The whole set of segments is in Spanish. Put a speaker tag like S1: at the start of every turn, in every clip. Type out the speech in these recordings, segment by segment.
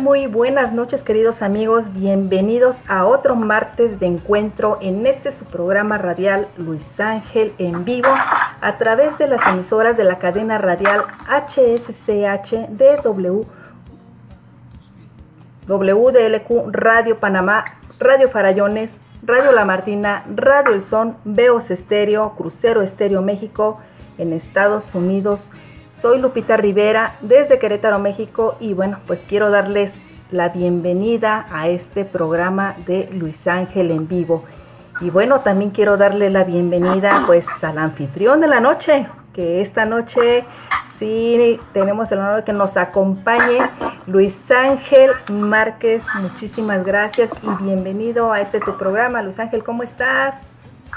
S1: Muy buenas noches, queridos amigos. Bienvenidos a otro martes de encuentro en este su programa radial Luis Ángel en vivo a través de las emisoras de la cadena radial HSCH DW WDLQ Radio Panamá, Radio Farallones, Radio La Martina, Radio El Son, Veos Estéreo, Crucero Estéreo México en Estados Unidos soy Lupita Rivera desde Querétaro, México y bueno, pues quiero darles la bienvenida a este programa de Luis Ángel en vivo. Y bueno, también quiero darle la bienvenida pues al anfitrión de la noche, que esta noche sí tenemos el honor de que nos acompañe Luis Ángel Márquez. Muchísimas gracias y bienvenido a este tu programa. Luis Ángel, ¿cómo estás?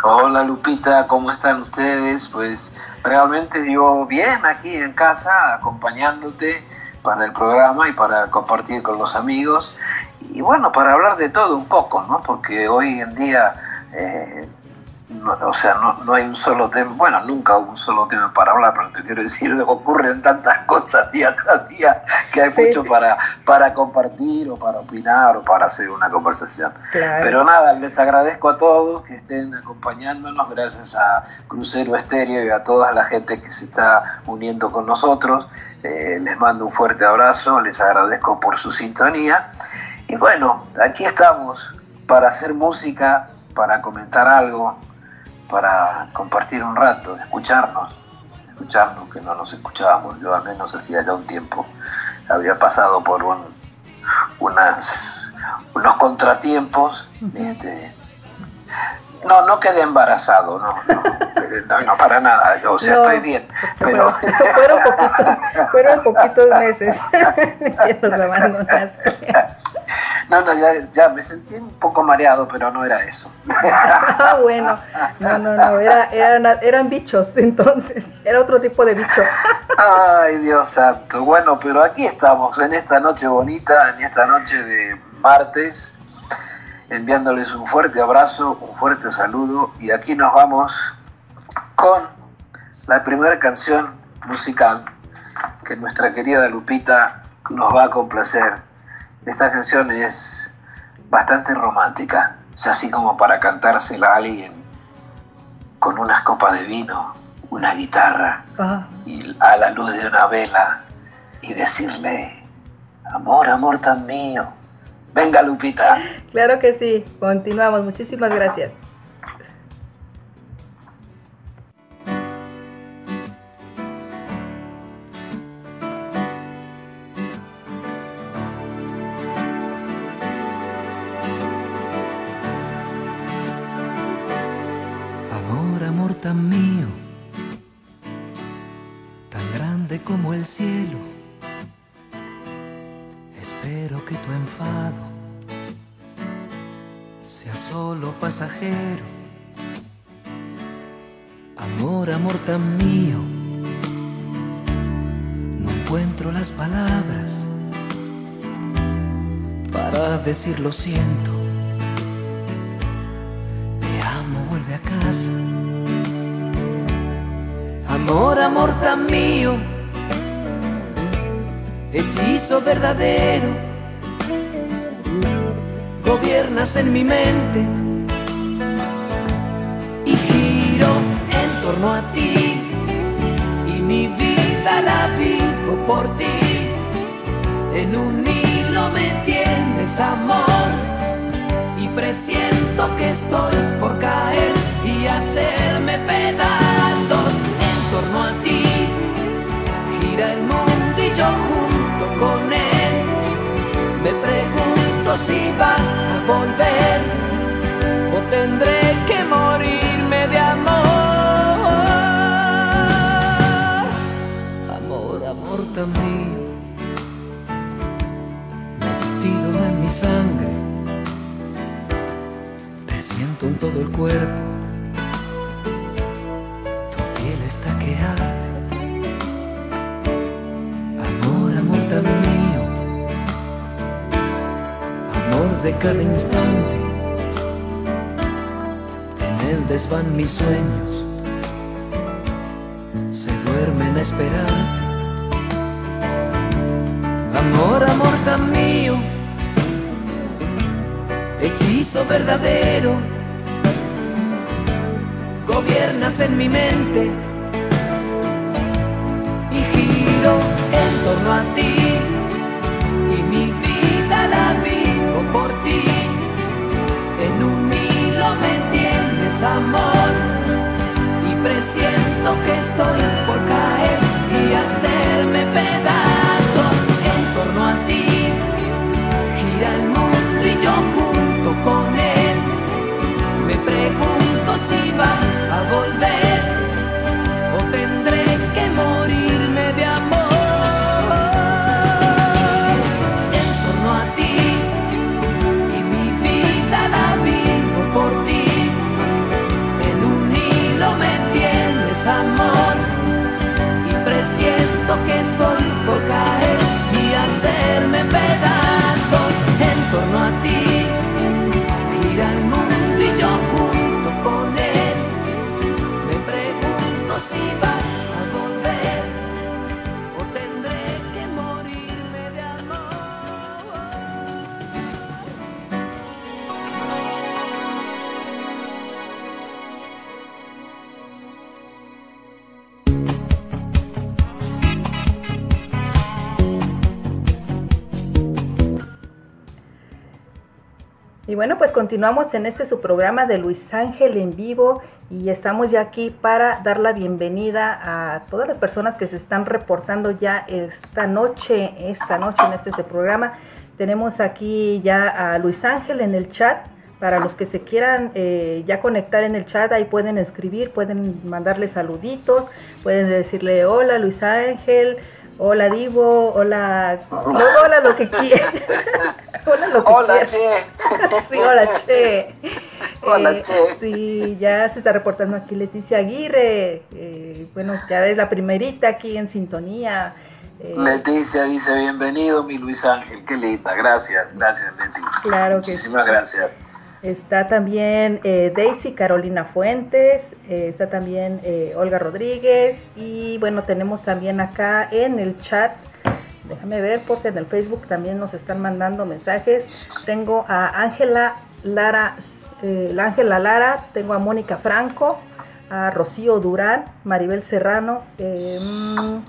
S2: Hola Lupita, ¿cómo están ustedes? Pues realmente yo bien aquí en casa acompañándote para el programa y para compartir con los amigos y bueno, para hablar de todo un poco, ¿no? Porque hoy en día eh, o sea, no, no, hay un solo tema, bueno, nunca hubo un solo tema para hablar, pero te quiero decir, ocurren tantas cosas día tras día que hay mucho para, para compartir o para opinar o para hacer una conversación. Pero nada, les agradezco a todos que estén acompañándonos, gracias a Crucero Estéreo y a toda la gente que se está uniendo con nosotros. Eh, les mando un fuerte abrazo, les agradezco por su sintonía. Y bueno, aquí estamos para hacer música, para comentar algo, para compartir un rato, escucharnos, escucharnos, que no nos escuchábamos. Yo al menos hacía ya un tiempo había pasado por un, unas, unos contratiempos. Este, no, no quedé embarazado, no, no, no, para nada, yo, o sea, estoy bien, pero...
S1: fueron, poquitos, fueron poquitos meses que nos abandonaste.
S2: No, no, ya, ya me sentí un poco mareado, pero no era eso.
S1: ah, bueno, no, no, no, era, eran, eran bichos, entonces, era otro tipo de bicho.
S2: Ay, Dios santo. Bueno, pero aquí estamos, en esta noche bonita, en esta noche de martes, enviándoles un fuerte abrazo, un fuerte saludo, y aquí nos vamos con la primera canción musical que nuestra querida Lupita nos va a complacer esta canción es bastante romántica, es así como para cantársela a alguien con unas copas de vino, una guitarra ah. y a la luz de una vela y decirle, amor, amor tan mío. Venga, Lupita.
S1: Claro que sí, continuamos. Muchísimas gracias.
S3: Lo siento. Te amo, vuelve a casa. Amor, amor tan mío. Hechizo verdadero. Gobiernas en mi mente. Y giro en torno a ti. Y mi vida la vivo por ti. En un hilo me amor y presiento que estoy por caer y hacerme pedazos en torno a ti. Gira el mundo y yo junto con él. Me pregunto si vas a volver o tendré que morirme de amor. Amor, amor también todo el cuerpo, tu piel está que arde. Amor, amor tan mío, amor de cada instante, en él desvan mis sueños, se duermen a esperarte Amor, amor tan mío, hechizo verdadero, gobiernas en mi mente. Y giro en torno a ti. Y mi vida la vivo por ti. En un hilo me tienes amor. Y presiento que estoy por caer y hacerme pedazos
S1: bueno, pues continuamos en este su programa de Luis Ángel en vivo y estamos ya aquí para dar la bienvenida a todas las personas que se están reportando ya esta noche, esta noche en este programa. Tenemos aquí ya a Luis Ángel en el chat. Para los que se quieran eh, ya conectar en el chat, ahí pueden escribir, pueden mandarle saluditos, pueden decirle hola Luis Ángel, hola Divo, hola, no, hola lo que quieran. hola lo que
S2: Hola, che.
S1: Sí, hola, Che.
S2: Hola,
S1: Eh,
S2: Che.
S1: Sí, ya se está reportando aquí Leticia Aguirre. eh, bueno, ya es la primerita aquí en sintonía. eh,
S2: Leticia dice, bienvenido mi Luis Ángel, qué linda, gracias, gracias Leti.
S1: Claro que
S2: Muchísimas gracias.
S1: Está también eh, Daisy Carolina Fuentes, eh, está también eh, Olga Rodríguez y bueno, tenemos también acá en el chat, déjame ver porque en el Facebook también nos están mandando mensajes. Tengo a Ángela Lara, la Ángela Lara, tengo a Mónica Franco, a Rocío Durán, Maribel Serrano mm,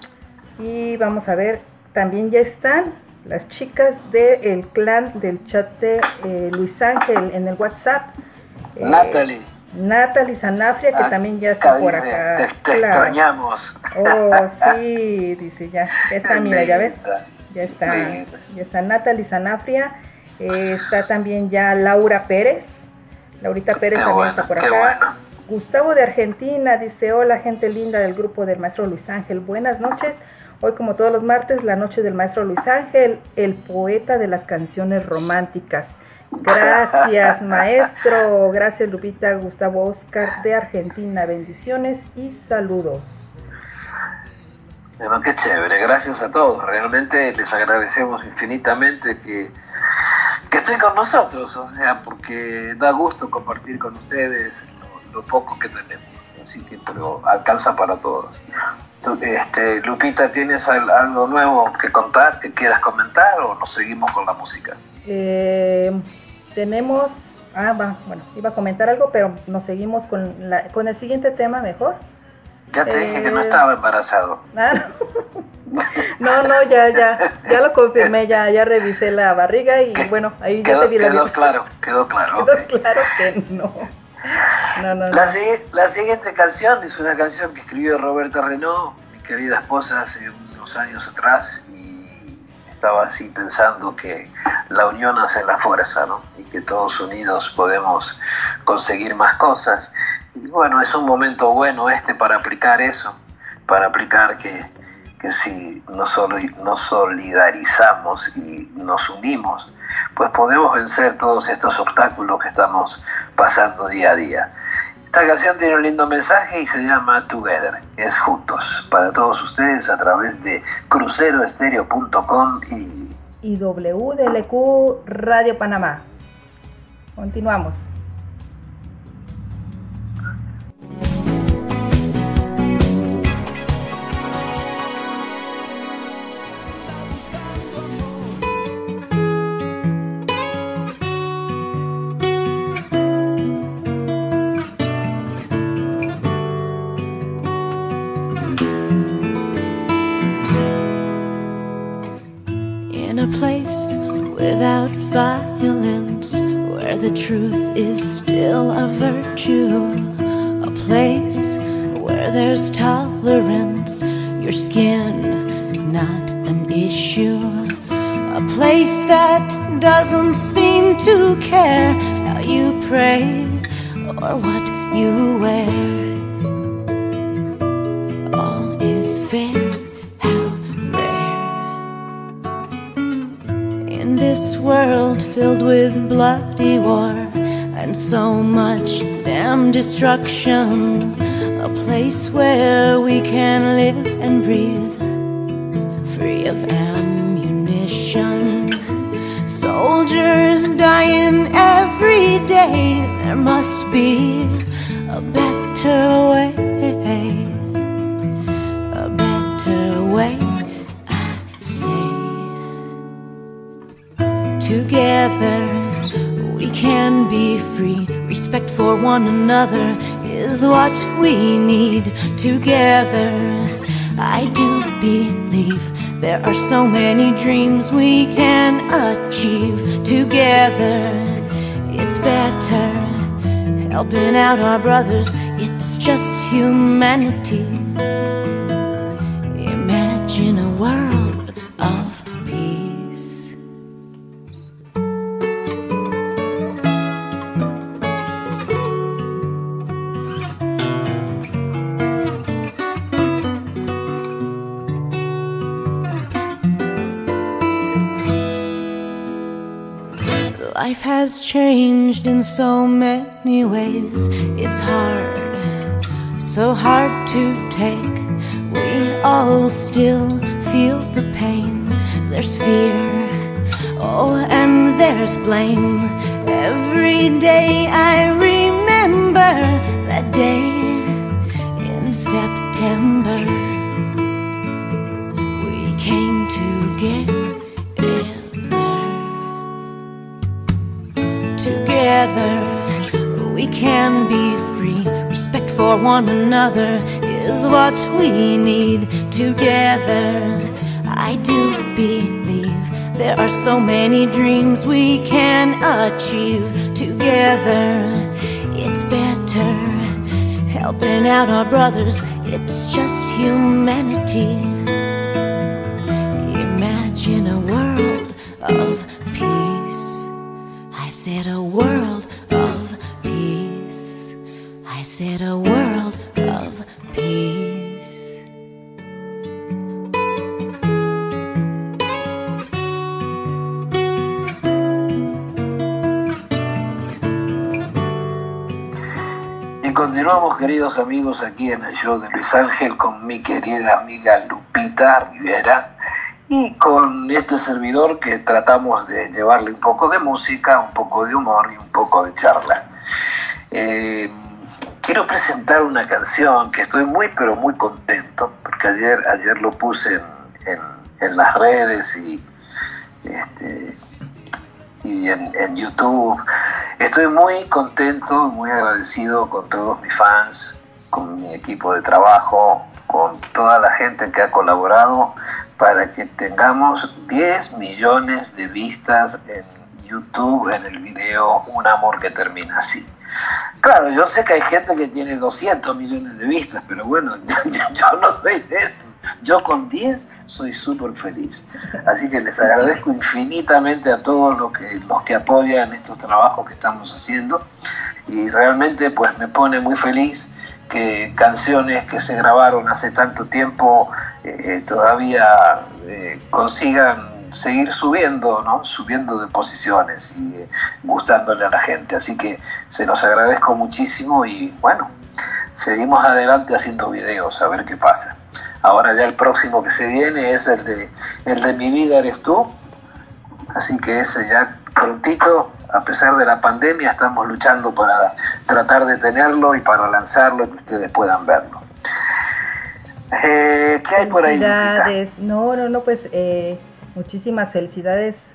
S1: y vamos a ver, también ya están las chicas del clan del chat de eh, Luis Ángel en el WhatsApp. Eh,
S2: Natalie.
S1: Natalie Sanafria, que
S2: Ah,
S1: también ya está por
S2: dice,
S1: acá.
S2: Te, te
S1: Claro.
S2: extrañamos.
S1: Oh, sí, dice ya. Ya está, mira, ya ves. Ya está. Ya está Natalie Sanafria. eh, está también ya Laura Pérez. Laurita Pérez
S2: Qué
S1: también
S2: bueno,
S1: está por acá.
S2: bueno.
S1: Gustavo de Argentina dice, hola gente linda del grupo del maestro Luis Ángel, buenas noches. Hoy como todos los martes, la noche del maestro Luis Ángel, el poeta de las canciones románticas. Gracias maestro, gracias Lupita, Gustavo Oscar de Argentina, bendiciones y saludos.
S2: Bueno, qué chévere, gracias a todos. Realmente les agradecemos infinitamente que, que estén con nosotros, o sea, porque da gusto compartir con ustedes lo, lo poco que tenemos. Así que, pero alcanza para todos. Este, Lupita, ¿tienes al- algo nuevo que contar, que quieras comentar o nos seguimos con la música?
S1: Eh, tenemos, ah, va, bueno, iba a comentar algo, pero nos seguimos con, la, con el siguiente tema mejor.
S2: Ya te dije que no
S1: Eh,
S2: estaba embarazado.
S1: Ah, no, no, ya, ya, ya lo confirmé, ya, ya revisé la barriga y bueno, ahí ya te vi la
S2: quedó
S1: vida.
S2: claro, quedó claro.
S1: Quedó claro que no. No, no,
S2: La, la siguiente canción es una canción que escribió Roberta Renault, mi querida esposa, hace unos años atrás y estaba así pensando que la unión hace la fuerza, ¿no? Y que todos unidos podemos conseguir más cosas. Y bueno, es un momento bueno este para aplicar eso, para aplicar que, que si nos, nos solidarizamos y nos unimos, pues podemos vencer todos estos obstáculos que estamos pasando día a día. Esta canción tiene un lindo mensaje y se llama Together, es juntos, para todos ustedes a través de cruceroestereo.com y
S1: Y WDLQ Radio Panamá. Continuamos.
S4: Brothers. It's just humanity. Many dreams we can achieve together. It's better helping out our brothers, it's just humanity. Imagine a world of peace. I said a world of peace. I said a world
S2: continuamos, queridos amigos, aquí en el show de Luis Ángel con mi querida amiga Lupita Rivera y con este servidor que tratamos de llevarle un poco de música, un poco de humor y un poco de charla. Eh, quiero presentar una canción que estoy muy pero muy contento porque ayer, ayer lo puse en, las redes y, este, y en, en YouTube. Estoy muy contento, muy agradecido con todos mis fans, con mi equipo de trabajo, con toda la gente que ha colaborado para que tengamos 10 millones de vistas en YouTube en el video Un amor que termina así. Claro, yo sé que hay gente que tiene 200 millones de vistas, pero bueno, yo, no soy de eso. Yo con 10 soy súper feliz. Así que les agradezco infinitamente a todos los que, los que apoyan estos trabajos que estamos haciendo y realmente pues me pone muy feliz que canciones que se grabaron hace tanto tiempo eh, todavía eh, consigan seguir subiendo, ¿no? Subiendo de posiciones y eh, gustándole a la gente. Así que se los agradezco muchísimo y bueno, seguimos adelante haciendo videos a ver qué pasa. Ahora ya el próximo que se viene es el de, el de Mi vida eres tú. Así que ese ya prontito, a pesar de la pandemia, estamos luchando para tratar de tenerlo y para lanzarlo y que ustedes puedan verlo.
S1: Eh, ¿Qué hay por ahí? Felicidades. No, no, no, pues eh, muchísimas felicidades.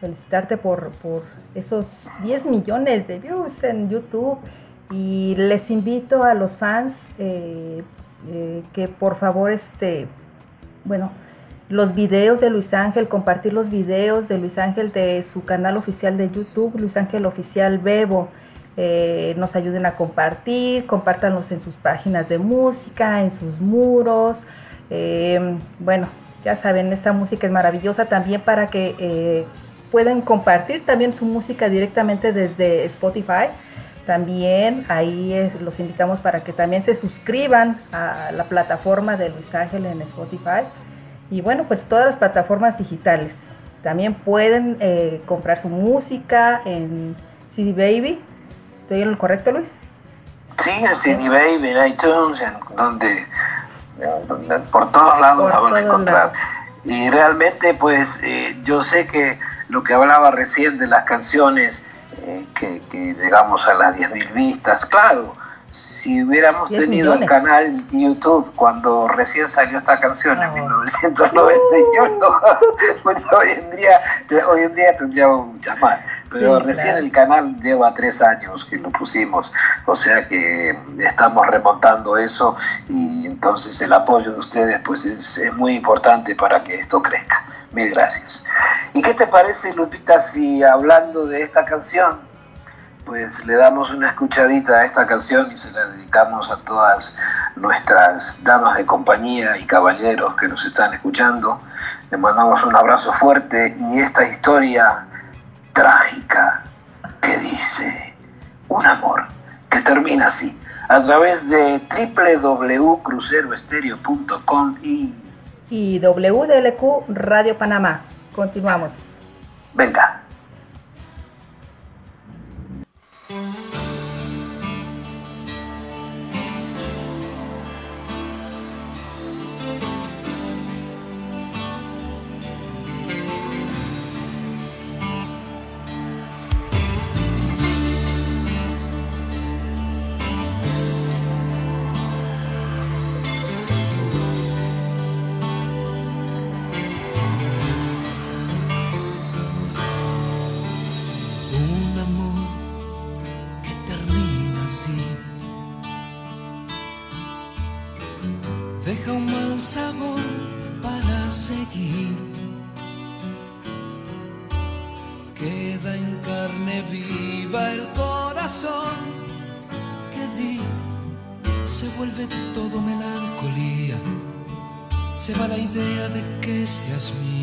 S1: Felicitarte por, por esos 10 millones de views en YouTube. Y les invito a los fans eh, que por favor, este, bueno, los videos de Luis Ángel, compartir los videos de Luis Ángel de su canal oficial de YouTube, Luis Ángel Oficial Bebo. eh, nos ayuden a compartir, compártanlos en sus páginas de música, en sus muros. Eh, bueno, ya saben, esta música es maravillosa también para que eh, puedan compartir también su música directamente desde Spotify. También ahí los invitamos para que también se suscriban a la plataforma de Luis Ángel en Spotify. Y bueno, pues todas las plataformas digitales. También pueden comprar su música en CD Baby, ¿Estoy en lo correcto, Luis?
S3: Sí, en CD Baby, en iTunes, en donde, por todos lados la van a encontrar. Y realmente, pues, eh, yo sé que lo que hablaba recién de las canciones eh, que, que llegamos a las 10.000 vistas, claro, si hubiéramos tenido un canal YouTube cuando recién salió esta canción en 1991, pues hoy en día, hoy en día tendríamos muchas más. Pero recién el canal lleva tres años que lo pusimos, o sea que estamos remontando eso y entonces el apoyo de ustedes pues es, muy importante para que esto crezca. Mil gracias. ¿Y qué te parece, Lupita, si hablando de esta canción, pues le damos una escuchadita a esta canción y se la dedicamos a todas nuestras damas de compañía y caballeros que nos están escuchando. Le mandamos un abrazo fuerte y esta historia trágica que dice un amor que termina así a través de www.cruceroestereo.com y
S1: y WDLQ Radio Panamá. Continuamos.
S3: Venga. me.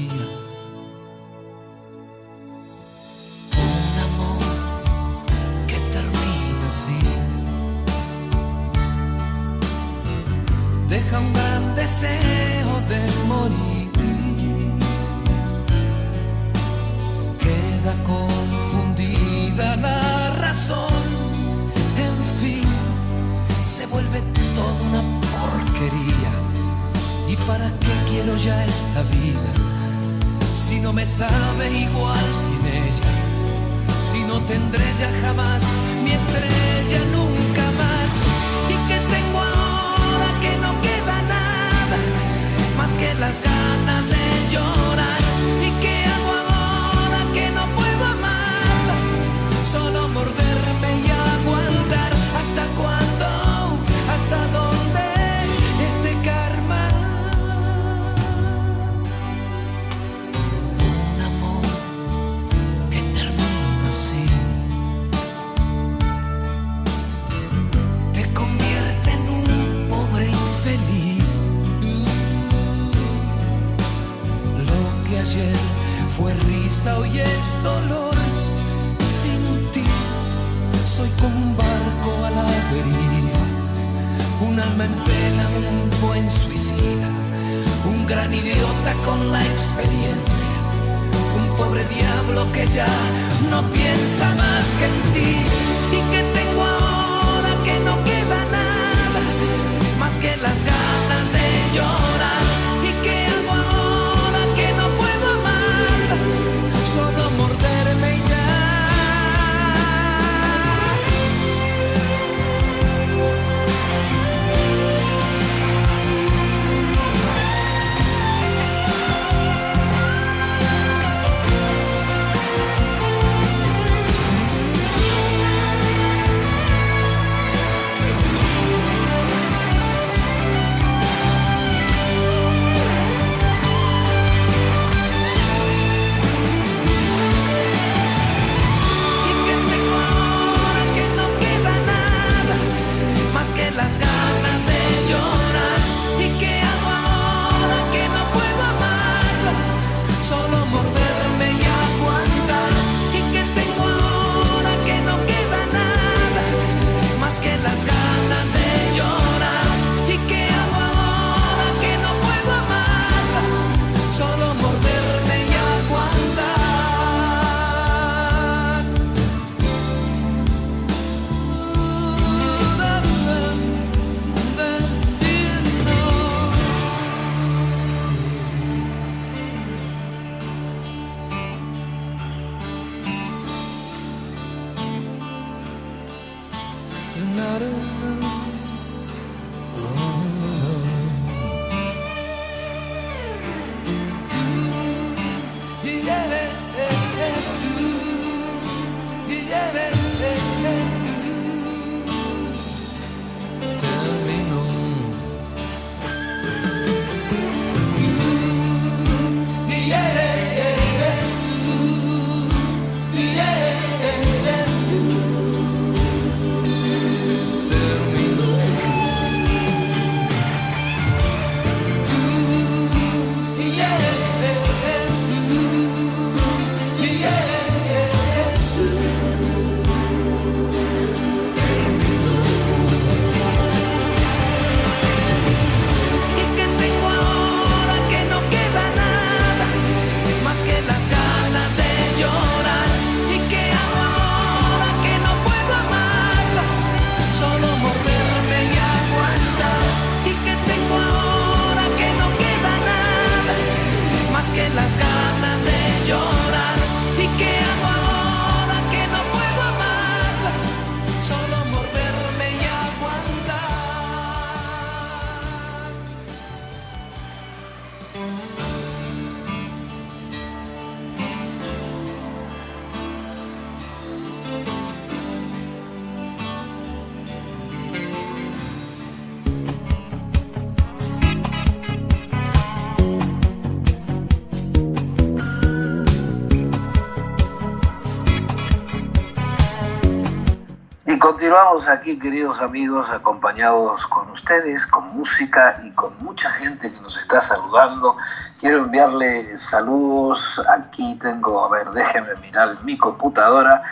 S2: Continuamos aquí, queridos amigos, acompañados con ustedes, con música y con mucha gente que nos está saludando. Quiero enviarle saludos. Aquí tengo, a ver, déjenme mirar mi computadora.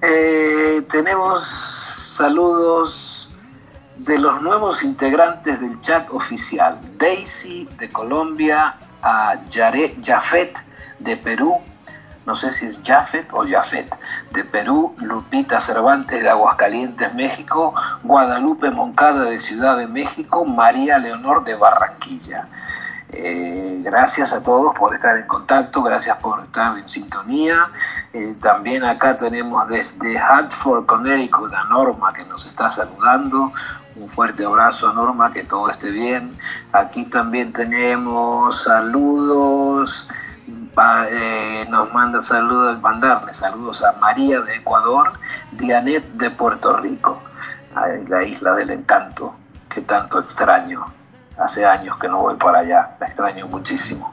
S2: Eh, tenemos saludos de los nuevos integrantes del chat oficial. Daisy de Colombia, a Yare, Jafet de Perú, no sé si es Jafet o Jafet, de Perú, Lupita Cervantes de Aguascalientes, México, Guadalupe Moncada de Ciudad de México, María Leonor de Barranquilla. Eh, gracias a todos por estar en contacto, gracias por estar en sintonía. Eh, también acá tenemos desde Hartford, Connecticut, a Norma que nos está saludando. Un fuerte abrazo a Norma, que todo esté bien. Aquí también tenemos saludos eh, nos manda saludos, mandarle saludos a María de Ecuador, Dianet de Puerto Rico, la isla del encanto, que tanto extraño. Hace años que no voy para allá, la extraño muchísimo.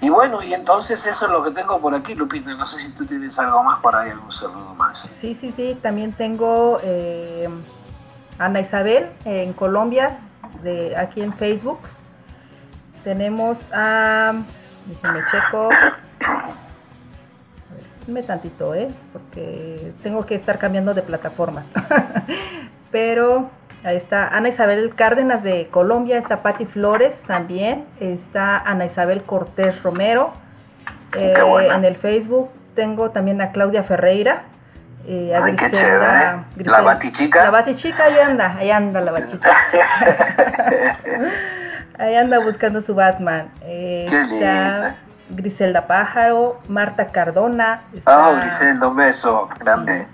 S2: Y bueno, y entonces eso es lo que tengo por aquí, Lupita. No sé si tú tienes algo más por ahí, algún saludo más.
S1: Sí, sí, sí. También tengo eh, Ana Isabel en Colombia, de aquí en Facebook. Tenemos a Déjenme checo. Me tantito, ¿eh? Porque tengo que estar cambiando de plataformas. Pero ahí está Ana Isabel Cárdenas de Colombia, está Patti Flores también, está Ana Isabel Cortés Romero. Eh, en el Facebook tengo también a Claudia Ferreira.
S2: Eh, a Griselda, la batichica.
S1: La batichica, ahí anda, ahí anda la batichica. Ahí anda buscando su Batman. está Griselda Pájaro, Marta Cardona.
S2: Ah, Griselda, un beso grande.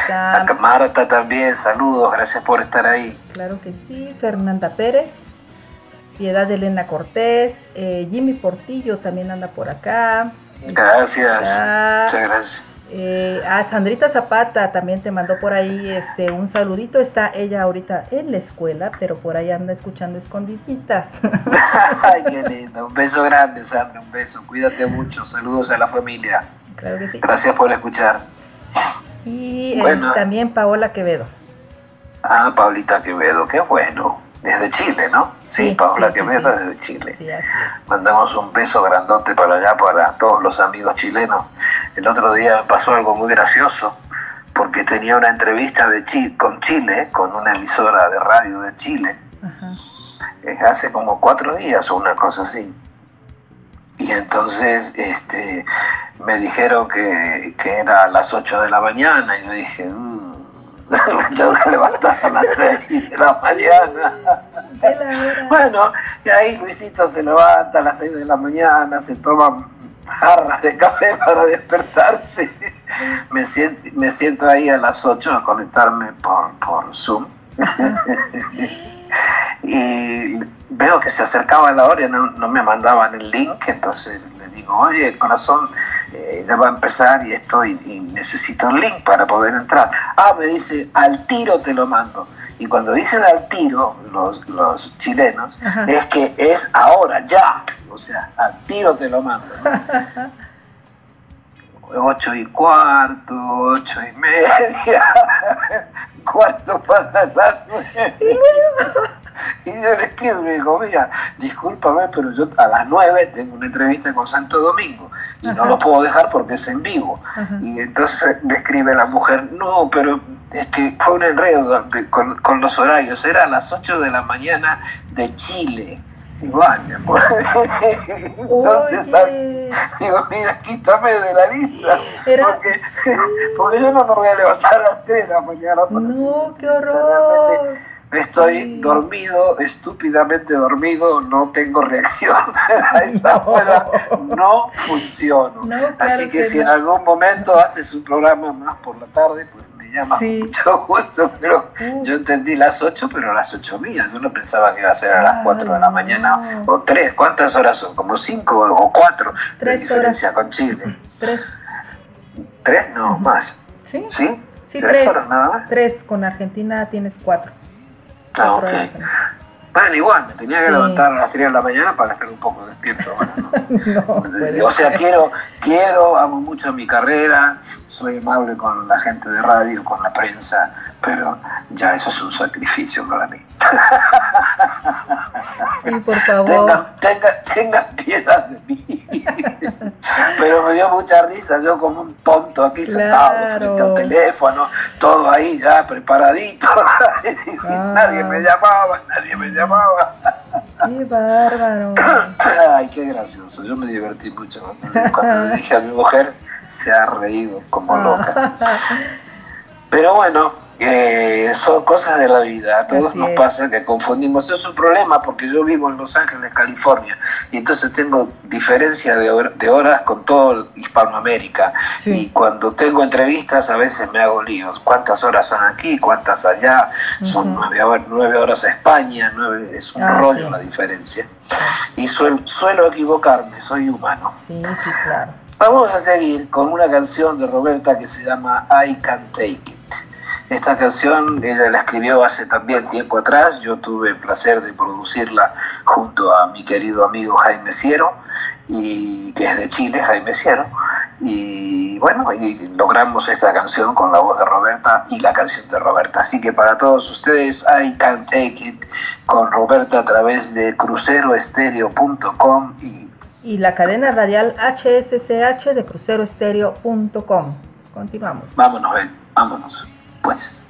S2: Está... Marta también, saludos, gracias por estar ahí.
S1: Claro que sí, Fernanda Pérez, Piedad Elena Cortés, eh, Jimmy Portillo también anda por acá.
S2: Gracias, muchas gracias.
S1: Eh, a Sandrita Zapata también te mandó por ahí este un saludito. Está ella ahorita en la escuela, pero por ahí anda escuchando escondiditas.
S2: Ay, qué lindo. Un beso grande, Sandra. Un beso. Cuídate mucho. Saludos a la familia.
S1: Claro que sí.
S2: Gracias por escuchar.
S1: Y eh, también Paola Quevedo.
S2: Ah, Paulita Quevedo. Qué bueno. Desde Chile, ¿no? Sí, Paola Quevedo desde Chile. Mandamos un beso grandote para allá, para todos los amigos chilenos. El otro día me pasó algo muy gracioso, porque tenía una entrevista de con Chile, con una emisora de radio de Chile, eh, hace como cuatro días o una cosa así. Y entonces este, me dijeron que, que era a las 8 de la mañana y yo dije, mmm, tengo que levantar a las 6 de la mañana. bueno, y ahí Luisito se levanta a las 6 de la mañana, se toma jarras de café para despertarse. me, siento, me siento ahí a las 8 a conectarme por, por Zoom. y veo que se acercaba la hora y no, no, me mandaban el link, entonces digo, oye, el corazón eh, ya va a empezar y estoy y necesito el link para poder entrar. Ah, me dice, al tiro te lo mando. Y cuando dicen al tiro, los, los chilenos, es que es ahora, ya. O sea, al tiro te lo mando. Ocho y cuarto, ocho y media, cuarto para las nueve. Y yo le escribo y me dijo, mira, discúlpame, pero yo a las nueve tengo una entrevista con Santo Domingo y no lo puedo dejar porque es en vivo. Y entonces me escribe la mujer, no, pero es que fue un enredo con, con los horarios, era a las 8 de la mañana de Chile. Pues. Entonces, digo, mira, quítame de la lista. Porque, porque yo no me voy a levantar a las 3 de la mañana.
S1: No, qué horror.
S2: Estoy dormido, estúpidamente dormido, no tengo reacción a esa no. hora, no funciono.
S1: No, claro
S2: Así que,
S1: que
S2: si
S1: no.
S2: en algún momento haces un programa más por la tarde, pues
S1: Sí.
S2: con mucho gusto. Pero
S1: Uh.
S2: yo entendí las 8, pero las 8 mías. Yo no pensaba que iba a ser a las
S1: Ay,
S2: 4 de la mañana o 3. ¿Cuántas horas son? ¿Como 5 o 4 de diferencia con Chile?
S1: Tres.
S2: ¿Tres? No, más.
S1: ¿Sí?
S2: ¿Sí?
S1: Sí,
S2: ¿Tres
S1: tres.
S2: horas nada más?
S1: Tres. Con Argentina tienes cuatro.
S2: Ah, ok. Bueno, igual, me tenía que
S1: Sí.
S2: levantar a las 3 de la mañana para estar un poco despierto. o sea, quiero, quiero, amo mucho mi carrera, soy amable con la gente de radio, con la prensa, pero ya eso es un sacrificio para mí.
S1: Sí, por favor.
S2: Tengan, tengan, tengan piedad de mí. Pero me dio mucha risa, yo como un tonto aquí sentado frente al teléfono, todo ahí ya preparadito.
S1: Ah.
S2: Nadie me llamaba, nadie me llamaba.
S1: Qué bárbaro.
S2: Ay, qué gracioso, yo me divertí mucho cuando le dije a mi mujer, se ha reído como loca. Pero bueno, eh, son cosas de la vida. A todos
S1: Así
S2: nos
S1: es.
S2: pasa que confundimos. Es un problema porque yo vivo en Los Ángeles, California, y entonces tengo diferencia de, hor- de horas con todo Hispanoamérica.
S1: Sí.
S2: Y cuando tengo entrevistas a veces me hago líos. ¿Cuántas horas son aquí? ¿Cuántas allá? Son nueve, horas, nueve horas a España. Nueve, es un
S1: Ah,
S2: rollo
S1: sí.
S2: la diferencia. Y suel- suelo equivocarme, soy humano.
S1: Sí, sí, claro.
S2: Vamos a seguir con una canción de Roberta que se llama I Can Take It. Esta canción ella la escribió hace también tiempo atrás, yo tuve el placer de producirla junto a mi querido amigo Jaime Ciero, y, que es de Chile, Jaime Ciero, y bueno, y logramos esta canción con la voz de Roberta y la canción de Roberta. Así que para todos ustedes, I Can Take It con Roberta a través de cruceroestereo.com y
S1: Y la cadena radial HSCH de cruceroestereo.com. Continuamos.
S2: vámonos, ven, vámonos, pues.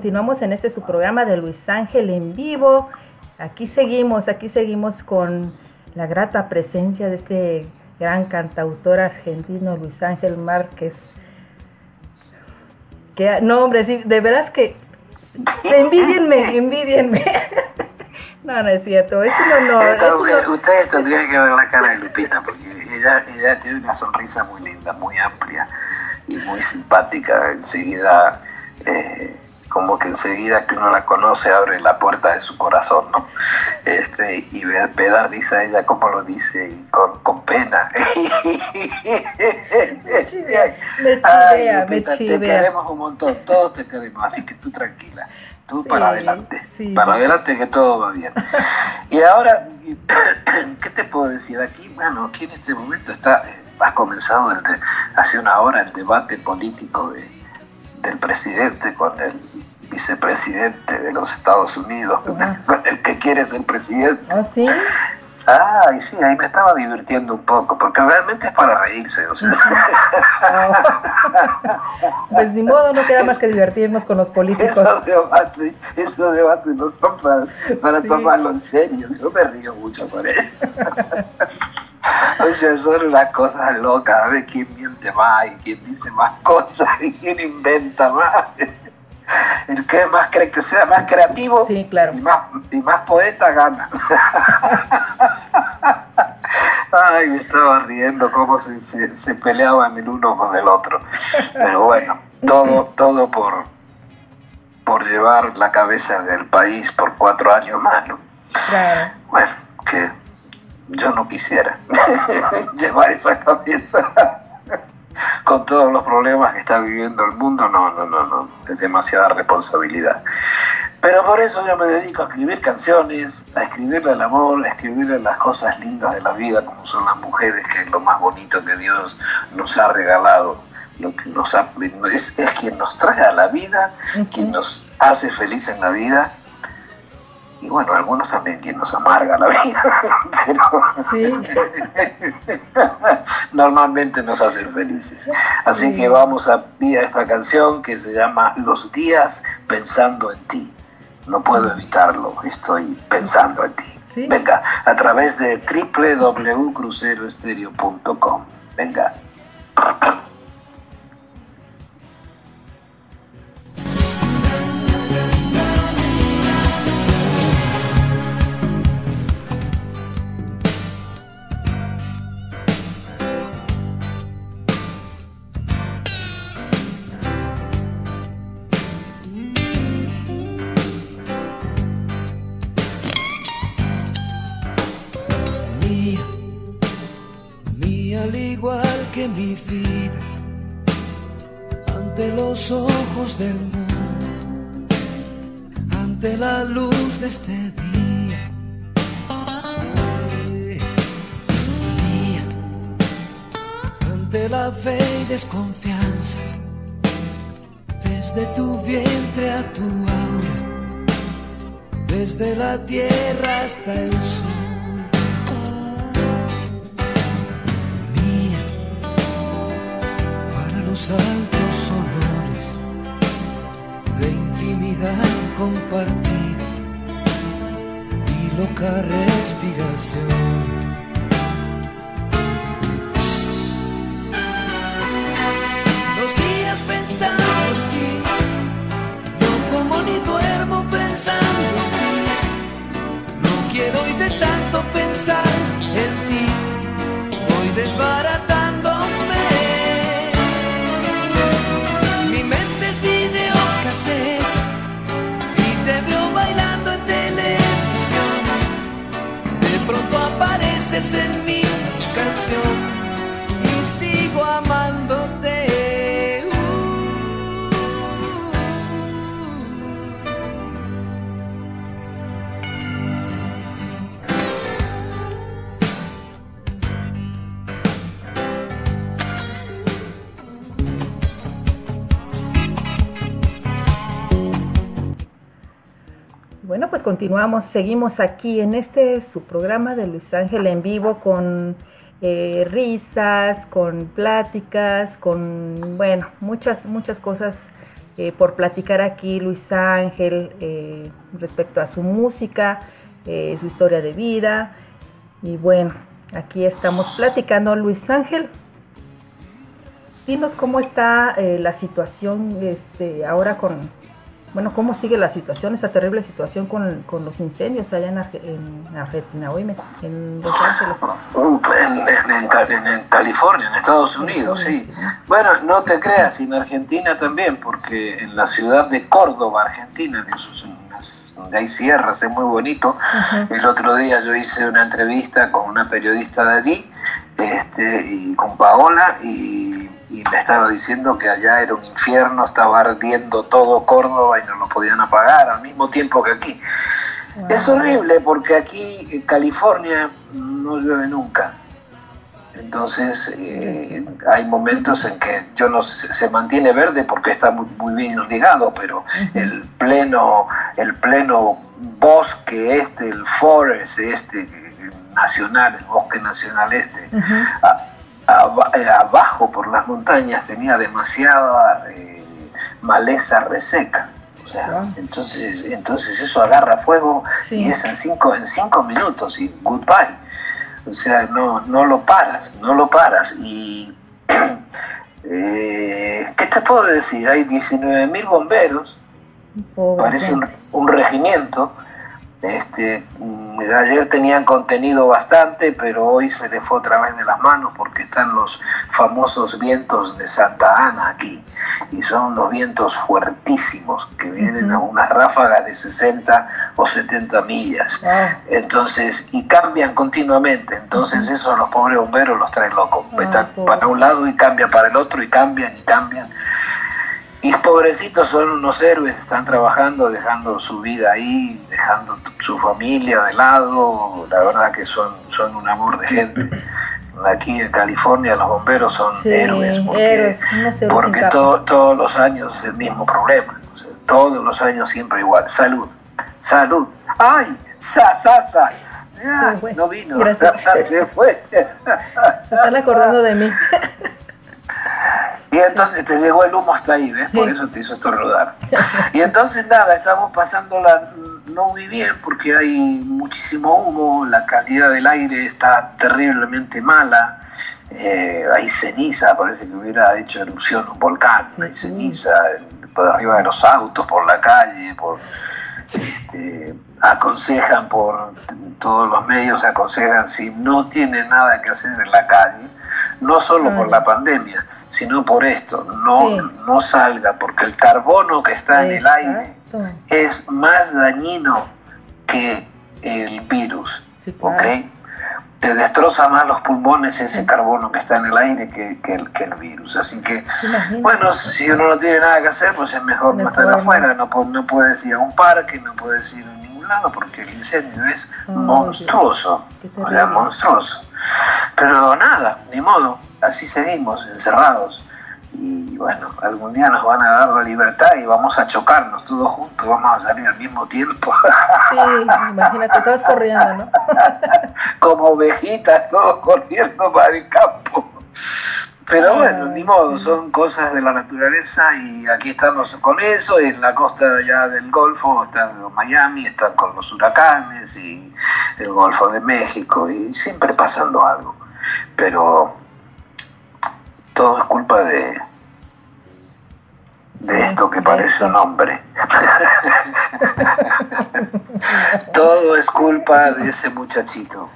S1: Continuamos en este su programa de Luis Ángel en vivo. Aquí seguimos, aquí seguimos con la grata presencia de este gran cantautor argentino Luis Ángel Márquez. Que, no, hombre, sí, de veras que envidienme, envidienme. No, no es cierto, es un honor.
S2: Ustedes tendrían que ver la cara de Lupita, porque ella, ella tiene una sonrisa muy linda, muy amplia y muy simpática. Enseguida eh, como que enseguida que uno la conoce abre la puerta de su corazón, ¿no? Este, y ve, a risa ella como lo dice y con, con pena.
S1: me chivea, me
S2: Te queremos un montón, todos te queremos, así que tú tranquila, tú para adelante, para adelante que todo va bien. y ahora, ¿qué te puedo decir? Aquí, bueno, aquí en este momento está, eh, ha comenzado hace una hora el debate político de del presidente con el vicepresidente de los Estados Unidos, el que quiere ser presidente.
S1: ¿Ah, sí?
S2: Ay, sí, ahí me estaba divirtiendo un poco, porque realmente es para reírse. O sea.
S1: pues ni modo, no queda más que divertirnos con los políticos.
S2: Esos debates, esos debates no son para, para tomarlo en serio. Yo me río mucho con él. O sea, son una cosa loca, a ver quién miente más y quién dice más cosas y quién inventa más. El que más cree que sea más creativo
S1: y,
S2: más, y más poeta gana. Ay, me estaba riendo cómo se, se, peleaban el uno con el otro. Pero bueno, todo, todo por, por llevar la cabeza del país por cuatro años más, ¿no? Bueno, que yo no quisiera llevar esa cabeza. Con todos los problemas que está viviendo el mundo, no, no, no, no, es demasiada responsabilidad. Pero por eso yo me dedico a escribir canciones, a escribirle el amor, a escribirle las cosas lindas de la vida, como son las mujeres, que es lo más bonito que Dios nos ha regalado, lo que nos es, es quien nos trae a la vida, quien nos hace feliz en la vida y bueno, algunos también quien nos amarga la vida, pero normalmente nos hacen felices. Así que vamos a a esta canción que se llama Los días pensando en ti. No puedo evitarlo, estoy pensando en ti. Venga, a través de www.cruceroestereo.com. Venga.
S3: Mi vida ante los ojos del mundo, ante la luz de este día. Ante la fe y desconfianza, desde tu vientre a tu aura, desde la tierra hasta el sur altos olores de intimidad compartida y loca respiración. Los días pensando en ti, no como ni duermo pensando en ti, no quiero hoy de tanto pensar. En mi canción y sigo amándote.
S1: Continuamos, seguimos aquí en este su programa de Luis Ángel en vivo con eh, risas, con pláticas, con, bueno, muchas, muchas cosas eh, por platicar aquí Luis Ángel eh, respecto a su música, su historia de vida. Y bueno, aquí estamos platicando Luis Ángel. Dinos cómo está la situación este, ahora con, bueno, cómo sigue la situación, esa terrible situación con, con los incendios allá en, Arge- en Argentina, oíme, en Los Ángeles.
S2: En, en- en California, en Estados Unidos, sí. Bueno, no te creas, en Argentina también, porque en la ciudad de Córdoba, Argentina, que es donde hay sierras, es muy bonito. El otro día yo hice una entrevista con una periodista de allí, este, y con Paola, y, y me estaba diciendo que allá era un infierno, estaba ardiendo todo Córdoba y no lo podían apagar al mismo tiempo que aquí. Es horrible porque aquí en California no llueve nunca. Entonces eh, hay momentos en que yo no sé, se mantiene verde porque está muy, muy bien irrigado, pero el pleno, el pleno bosque este, el forest este eh, nacional, el bosque nacional este, a- abajo por las montañas tenía demasiada eh, maleza reseca. O sea, entonces, entonces eso agarra fuego
S1: Sí.
S2: y es en cinco, en cinco minutos y goodbye. O sea, no, no lo paras, no lo paras. Y, eh, ¿qué te puedo decir? Hay 19.000 bomberos,
S1: Pobre
S2: parece un regimiento. Este, mm, ayer tenían contenido bastante, pero hoy se le fue otra vez de las manos porque están los famosos vientos de Santa Ana aquí. Y son los vientos fuertísimos que vienen a unas ráfagas de 60 o 70 millas.
S1: Wow.
S2: Entonces, y cambian continuamente. Entonces, eso a los pobres bomberos los trae locos.
S1: Ah,
S2: Están para un lado y cambian para el otro y cambian y cambian. Y pobrecitos son unos héroes, están trabajando, dejando su vida ahí, dejando su familia de lado. La verdad que son, son un amor de gente. Aquí en California los bomberos son
S1: Sí,
S2: héroes porque,
S1: héroes, héroes
S2: porque
S1: sin capa.
S2: to- todos los años es el mismo problema. O sea, todos los años siempre igual. Salud, salud. ¡Ay! ¡Sa, sa, sa!
S1: Sí, bueno.
S2: no vino,
S1: Gracias.
S2: se fue.
S1: Se están acordando de mí.
S2: Y entonces te llegó el humo hasta ahí, ¿ves? Por eso te hizo estornudar. Y entonces nada, estamos pasándola no muy bien porque hay muchísimo humo, la calidad del aire está terriblemente mala, eh, hay ceniza, parece que hubiera hecho erupción un volcán, hay ceniza por arriba de los autos, por la calle, por este, aconsejan por todos los medios aconsejan si no tiene nada que hacer en la calle, no solo por la pandemia, sino por esto, no,
S1: Sí.
S2: no salga, porque el carbono que está en el aire es más dañino que el virus,
S1: Sí, claro.
S2: ¿ok? Te destroza más los pulmones ese carbono que está en el aire que, que el, que el virus. Así que,
S1: Imagínate.
S2: bueno, si uno no tiene nada que hacer, pues es mejor, no estar afuera. No, no puedes ir a un parque, no puedes ir a lado porque el incendio es
S1: Ay,
S2: monstruoso. O sea, monstruoso. Pero nada, ni modo, así seguimos, encerrados. Y bueno, algún día nos van a dar la libertad y vamos a chocarnos todos juntos, vamos a salir al mismo tiempo.
S1: Sí, imagínate, todos corriendo, ¿no?
S2: Como ovejitas, todos corriendo para el campo. Pero bueno, ni modo, son cosas de la naturaleza y aquí estamos con eso, en la costa ya del Golfo, están los Miami, están con los huracanes y el Golfo de México y siempre pasando algo. Pero todo es culpa de, de esto que parece un hombre. todo es culpa de ese muchachito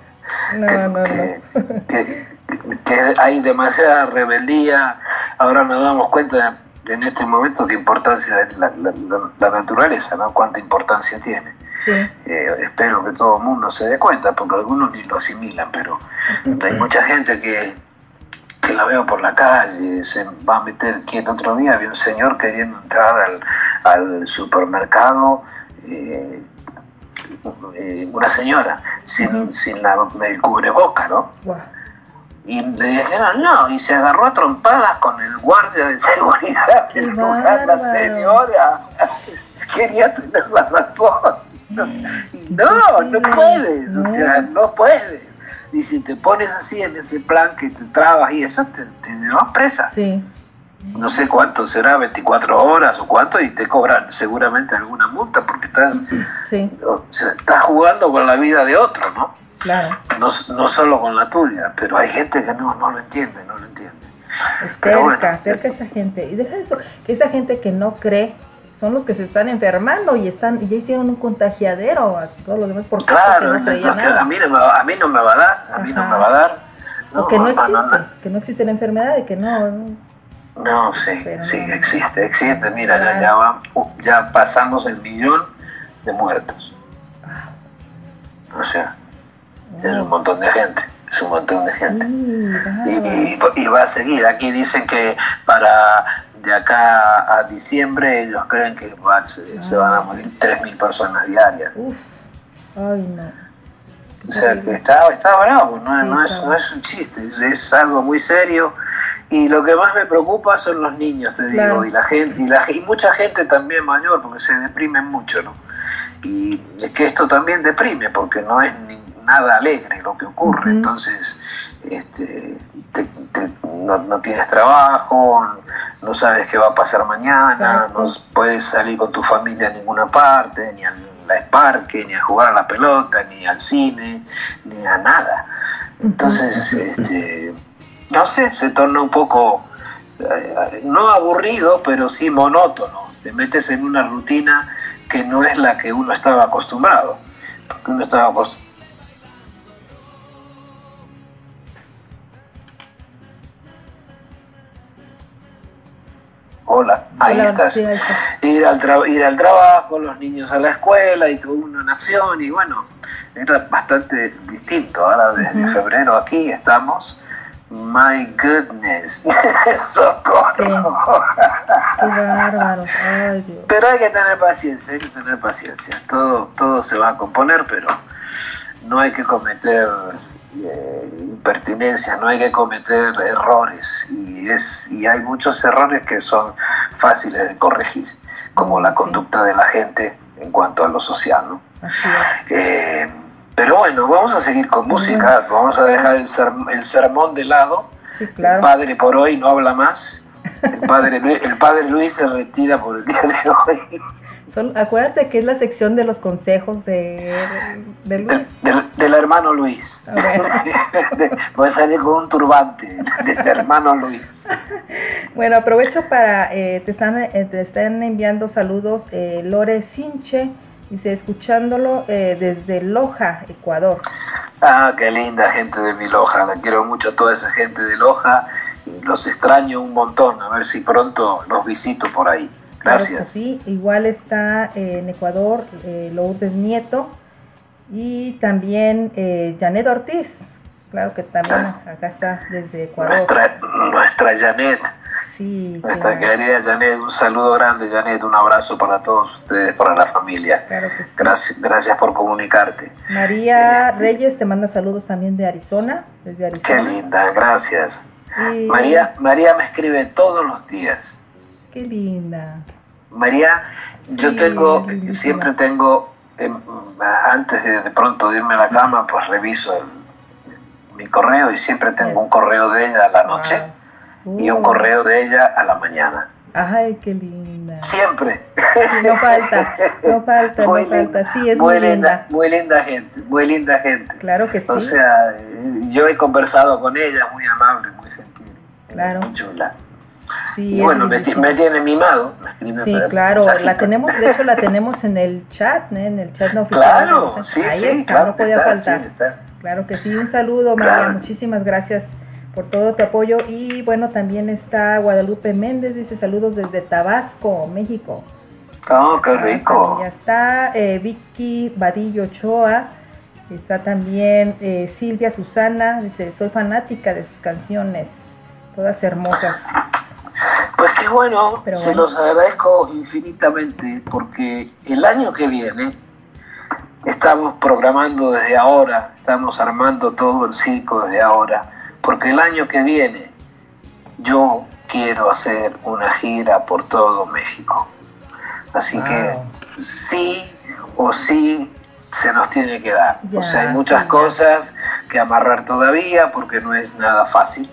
S1: No,
S2: que,
S1: no, no.
S2: que- que- que que hay demasiada rebeldía. Ahora nos damos cuenta en este momento qué importancia es la, la, naturaleza, ¿no? Cuánta importancia tiene. Eh, espero que todo el mundo se dé cuenta, porque algunos ni lo asimilan, pero hay mucha gente que, que la veo por la calle, se va a meter, que el otro día había un señor queriendo entrar al, al supermercado, eh, eh, una señora, sin, sin la, el cubreboca, ¿no? Y le dijeron no, y se agarró a trompadas con el guardia de seguridad del lugar, la señora. Quería tener la razón. No, no, puedes, o sea, no puedes. Y si te pones así en ese plan que te trabas y eso, te, te llevas presa. Sí. No sé cuánto será, 24 horas o cuánto, y te cobran seguramente alguna multa porque estás, estás jugando con la vida de otro, ¿no? Claro. No, no solo con la tuya, pero hay gente que no, no lo entiende, no lo entiende.
S1: Es cerca, cerca esa gente. Y deja eso, que esa gente que no cree son los que se están enfermando y están y ya hicieron un contagiadero a todos los demás
S2: porque claro, no a, mí no me, a mí no me va a dar, a mí no me va a dar.
S1: o que no, existe, que no existe la enfermedad y que no...
S2: No, sí, sí, existe, existe. Mira, ya, ya, ya pasamos el millón de muertos. O sea, es un montón de gente, es un montón de gente. y, va a seguir. Aquí dicen que para de acá a diciembre ellos creen que se, van a morir 3.000 personas diarias. Ay, no. O sea, que está, está bravo, no, no, es, no es un chiste, es, algo muy serio. Y lo que más me preocupa son los niños, te digo, y la gente, y, la, y mucha gente también mayor, porque se deprimen mucho, ¿no? Y es que esto también deprime, porque no es nada alegre lo que ocurre, entonces este, no, tienes trabajo, no sabes qué va a pasar mañana, no puedes salir con tu familia a ninguna parte, ni al parque, ni a jugar a la pelota, ni al cine, ni a nada. Entonces, este, no sé, se torna un poco, eh, no aburrido, pero sí monótono. Te metes en una rutina que no es la que uno estaba acostumbrado. Porque uno estaba acostumbrado Hola, ahí, estás. Ir, al ir al trabajo, los niños a la escuela y todo una nación y bueno, era bastante distinto. Ahora desde febrero aquí estamos. My goodness, socorro. Pero hay que tener paciencia, hay que tener paciencia. Todo, todo se va a componer, pero no hay que cometer eh, impertinencia, no hay que cometer errores y, es, y hay muchos errores que son fáciles de corregir, como la conducta de la gente en cuanto a lo social. ¿no? Eh, pero bueno, vamos a seguir con música, vamos a dejar el, el sermón de lado. El padre por hoy no habla más. El padre, el padre Luis se retira por el día de hoy
S1: acuérdate que es la sección de los consejos de, Luis.
S2: Del, hermano Luis. Voy a salir con un turbante del hermano Luis.
S1: Bueno, aprovecho para, eh, te, están, eh, te están enviando saludos eh, Lore Sinche, dice, escuchándolo desde Loja, Ecuador.
S2: Ah, qué linda gente de mi Loja, la quiero mucho a toda esa gente de Loja, los extraño un montón, a ver si pronto los visito por ahí. Gracias.
S1: sí, igual está eh, en Ecuador eh, Lourdes Nieto y también eh, Janet Ortiz. Claro que también acá está desde Ecuador.
S2: Nuestra, nuestra Janet. Sí, nuestra querida Janet, un saludo grande Janet, un abrazo para todos ustedes, para la familia. Claro que sí. gracias, gracias por comunicarte.
S1: María eh, Reyes te manda saludos también de Arizona, desde Arizona.
S2: Qué linda, gracias. María, María me escribe todos los días
S1: Qué linda.
S2: María, yo tengo, siempre tengo, em, antes de, de, pronto irme a la cama, pues reviso mi correo y siempre tengo un correo de ella a la noche y un uh. correo de ella a la mañana.
S1: Ay, qué linda.
S2: Siempre.
S1: no falta, no falta, no falta. Sí, es muy, linda.
S2: Muy linda gente, muy linda gente.
S1: Claro que sí.
S2: O sea, yo he conversado con ella, muy amable, muy gentil. Claro. Muy chula. Sí, bueno, me, tiene mimado.
S1: sí, claro, la tenemos, de hecho la tenemos en el chat, ¿eh? en el chat no oficial.
S2: Claro, sí,
S1: Ahí
S2: está,
S1: no podía faltar. Claro que sí, un saludo, María, muchísimas gracias por todo tu apoyo. Y bueno, también está Guadalupe Méndez, dice saludos desde Tabasco, México.
S2: Oh, qué rico.
S1: Ya está eh, Vicky Vadillo Ochoa. Está también eh, Silvia Susana, dice, soy fanática de sus canciones, todas hermosas.
S2: Pues qué bueno, se los agradezco infinitamente porque el año que viene estamos programando desde ahora, estamos armando todo el circo desde ahora, porque el año que viene yo quiero hacer una gira por todo México. Así que sí o sí se nos tiene que dar. o sea, hay muchas cosas que amarrar todavía porque no es nada fácil.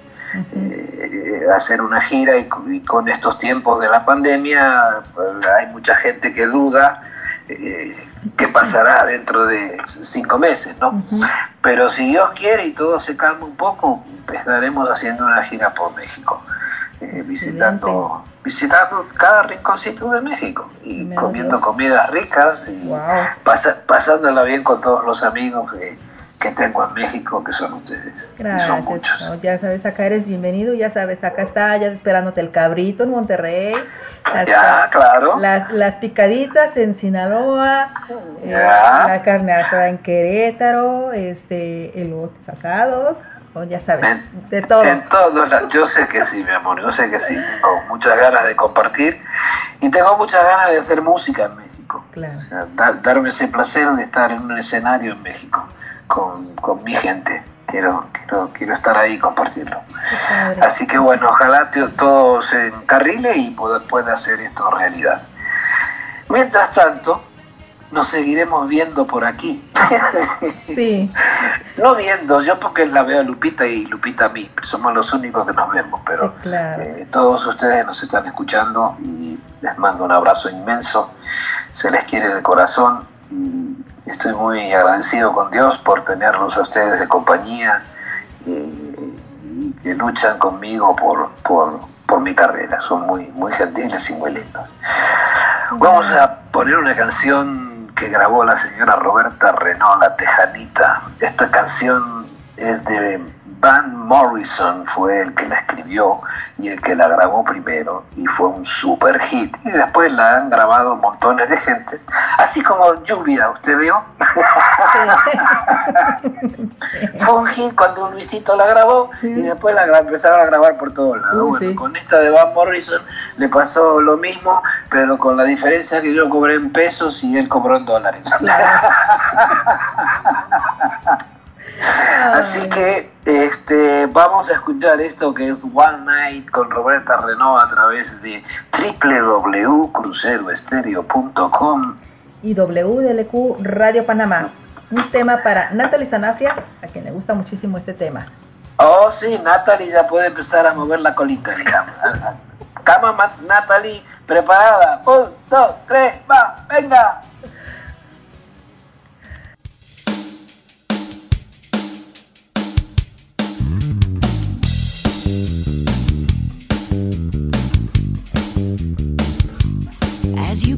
S2: Eh, hacer una gira y, con estos tiempos de la pandemia pues, hay mucha gente que duda eh, qué pasará dentro de cinco meses, ¿no? Pero si Dios quiere y todo se calma un poco, estaremos haciendo una gira por México, eh, visitando visitando cada rinconcito de México y comiendo comidas ricas y pasándola bien con todos los amigos que, tengo en México, que son ustedes.
S1: Gracias. ya sabes, acá eres bienvenido, ya sabes, acá está, ya esperándote el cabrito en Monterrey.
S2: ya, claro.
S1: Las, las picaditas en Sinaloa, eh, la carne asada en Querétaro, este, elotes asados ya sabes, de todo.
S2: En todos yo sé que sí, mi amor, yo sé que sí. Tengo muchas ganas de compartir y tengo muchas ganas de hacer música en México. darme ese placer de estar en un escenario en México con, con mi gente. Quiero, quiero, quiero estar ahí y compartirlo. Así que bueno, ojalá todo se encarrile y pueda, pueda hacer esto realidad. Mientras tanto, nos seguiremos viendo por aquí.
S1: Sí.
S2: no viendo, yo porque la veo a Lupita y Lupita a mí, somos los únicos que nos vemos, pero eh, todos ustedes nos están escuchando y les mando un abrazo inmenso, se les quiere de corazón estoy muy agradecido con Dios por tenerlos a ustedes de compañía eh, que luchan conmigo por, por, mi carrera, son muy, muy gentiles y muy lindos. Vamos a poner una canción que grabó la señora Roberta Renault, la Tejanita. Esta canción es de Van Morrison, fue el que la escribió y el que la grabó primero y fue un super hit. Y después la han grabado montones de gente, así como Lluvia, ¿usted vio? fue un hit cuando Luisito la grabó y después la empezaron a grabar por todos lados. bueno, con esta de Van Morrison le pasó lo mismo, pero con la diferencia que yo cobré en pesos y él cobró en dólares. Así que este, vamos a escuchar esto que es One Night con Roberta Renault a través de www.cruceroestereo.com
S1: y WDLQ Radio Panamá. Un tema para Natalie Sanafia, a quien le gusta muchísimo este tema.
S2: Oh, sí, Natalie ya puede empezar a mover la colita, digamos. Cama, Natalie, preparada. Un, dos, tres, va, venga.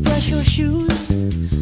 S4: Brush your shoes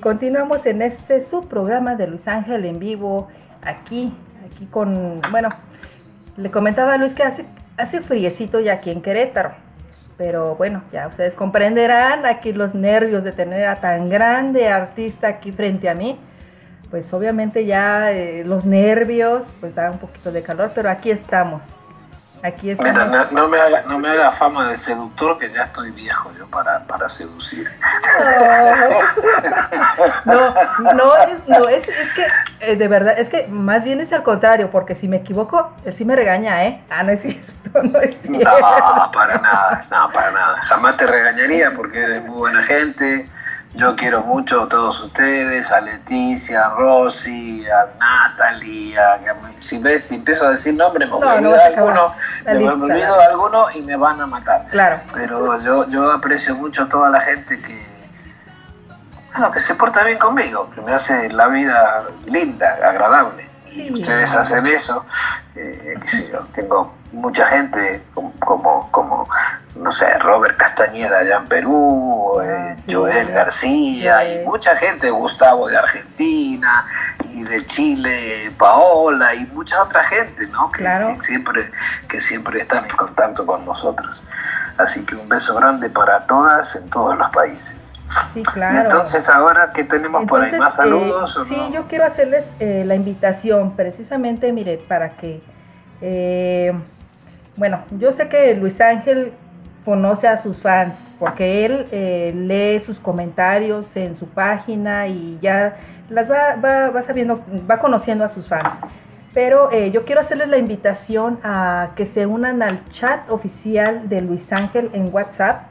S1: continuamos en este subprograma de Luis Ángel en vivo, aquí, aquí con, bueno, le comentaba a Luis que hace, hace friecito ya aquí en Querétaro, pero bueno, ya ustedes comprenderán aquí los nervios de tener a tan grande artista aquí frente a mí, pues obviamente ya eh, los nervios, pues da un poquito de calor, pero aquí estamos, Aquí
S2: no, me haga, no me haga fama de seductor, que ya estoy viejo yo para, para seducir.
S1: No, no, es, no es, es que, eh, de verdad, es que más bien es al contrario, porque si me equivoco, él sí me regaña, ¿eh? Ah, no es cierto, no es cierto.
S2: No, para nada, no, para nada. Jamás te regañaría porque eres muy buena gente yo quiero mucho a todos ustedes, a Leticia, a Rosy, a Natalie, a, si, ves, si empiezo a decir nombres me olvido de alguno, me, olvido de alguno y me van a matar.
S1: Claro.
S2: Pero yo, yo aprecio mucho a toda la gente que, bueno, que se porta bien conmigo, que me hace la vida linda, agradable. Ustedes hacen eso, eh, yo, tengo mucha gente como, como, no sé, Robert Castañeda allá en Perú, eh, ah, Joel García y mucha gente, Gustavo de Argentina y de Chile, Paola y mucha otra gente, ¿no? Que, siempre, que siempre están en contacto con nosotros. Así que un beso grande para todas en todos los países.
S1: Sí, claro.
S2: Entonces, ahora que tenemos por ahí más saludos.
S1: sí, yo quiero hacerles eh, la invitación, precisamente, mire, para que eh, bueno, yo sé que Luis Ángel conoce a sus fans porque él eh, lee sus comentarios en su página y ya las va, va, sabiendo, va conociendo a sus fans. Pero eh, yo quiero hacerles la invitación a que se unan al chat oficial de Luis Ángel en WhatsApp.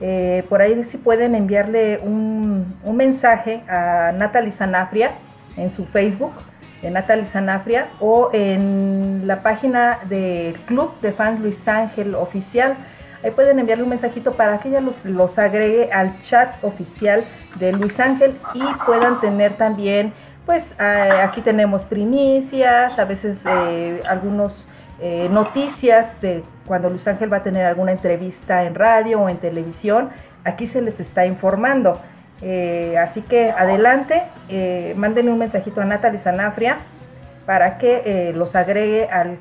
S1: Eh, por ahí si pueden enviarle un, mensaje a Natalie Sanafria en su Facebook de Natalie Sanafria o en la página del Club de Fans Luis Ángel Oficial. Ahí pueden enviarle un mensajito para que ella los, los agregue al chat oficial de Luis Ángel y puedan tener también, pues aquí tenemos primicias, a veces eh, algunos eh, noticias de cuando Luis Ángel va a tener alguna entrevista en radio o en televisión. Aquí se les está informando. Eh, así que adelante, eh, un mensajito a Natalie Sanafria para que eh, los agregue al,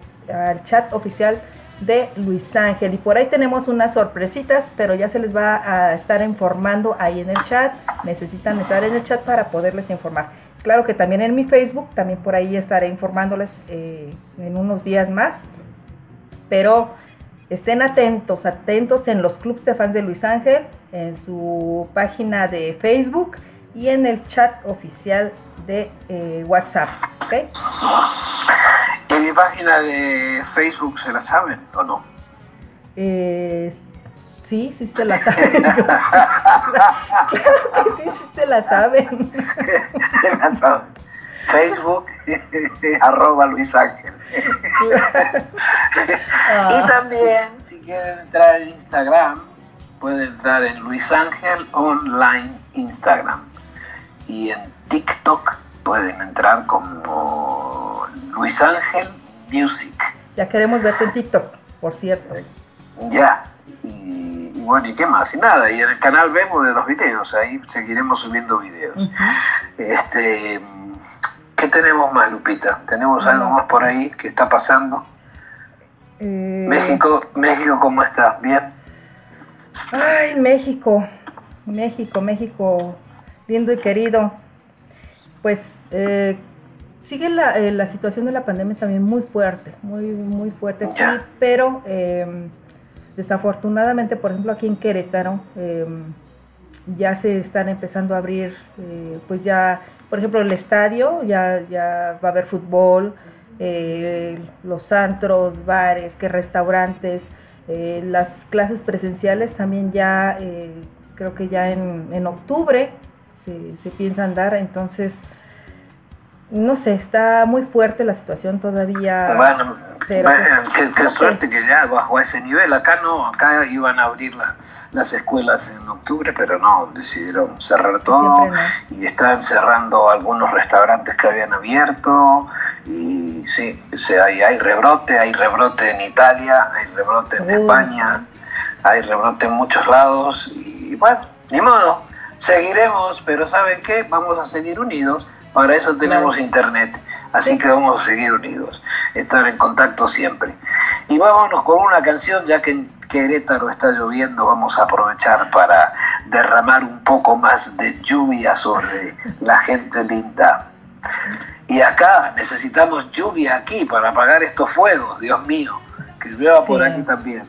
S1: chat oficial de Luis Ángel. Y por ahí tenemos unas sorpresitas, pero ya se les va a estar informando ahí en el chat. Necesitan estar en el chat para poderles informar. Claro que también en mi Facebook, también por ahí estaré informándoles en unos días más. Pero estén atentos, atentos en los clubs de fans de Luis Ángel en su página de Facebook y en el chat oficial de eh, WhatsApp. ¿okay?
S2: ¿Y mi página de Facebook se la saben o no?
S1: Eh, sí, sí se la saben. claro que sí, sí se la saben.
S2: se la saben. Facebook, arroba Luis Ángel. y también, si quieren entrar en Instagram, puede entrar en Luis Ángel Online Instagram. Y en TikTok pueden entrar como Luis Ángel Music.
S1: Ya queremos verte en TikTok, por cierto.
S2: Ya. Y, bueno, ¿y qué más? Y nada, y en el canal vemos de los videos, ahí seguiremos subiendo videos. Este, ¿Qué tenemos más, Lupita? ¿Tenemos algo más por ahí que está pasando? Eh, México, México, ¿cómo está? ¿Bien?
S1: Ay, México, México, México, lindo y querido. Pues eh, sigue la, eh, la, situación de la pandemia también muy fuerte, muy, muy fuerte aquí, pero em, desafortunadamente, por ejemplo, aquí en Querétaro, em, ya se están empezando a abrir, eh, pues ya, por ejemplo, el estadio, ya, ya va a haber fútbol, los antros, bares, que restaurantes, eh, las clases presenciales también ya, eh, creo que ya en, en octubre se, se, piensan dar, entonces, no sé, está muy fuerte la situación todavía.
S2: Bueno, pero, pues, qué, suerte que ya bajo ese nivel, acá no, acá iban a abrir las escuelas en octubre, pero no, decidieron cerrar todo y están cerrando algunos restaurantes que habían abierto y sí, hay, hay rebrote, hay rebrote en Italia, hay rebrote en España, hay rebrote en muchos lados y bueno, ni modo, seguiremos, pero ¿saben qué? Vamos a seguir unidos. Para eso tenemos internet. Así que vamos a seguir unidos, estar en contacto siempre. Y vámonos con una canción, ya que en Querétaro está lloviendo, vamos a aprovechar para derramar un poco más de lluvia sobre la gente linda. Y acá necesitamos lluvia aquí para apagar estos fuegos, Dios mío, que llueva por aquí también.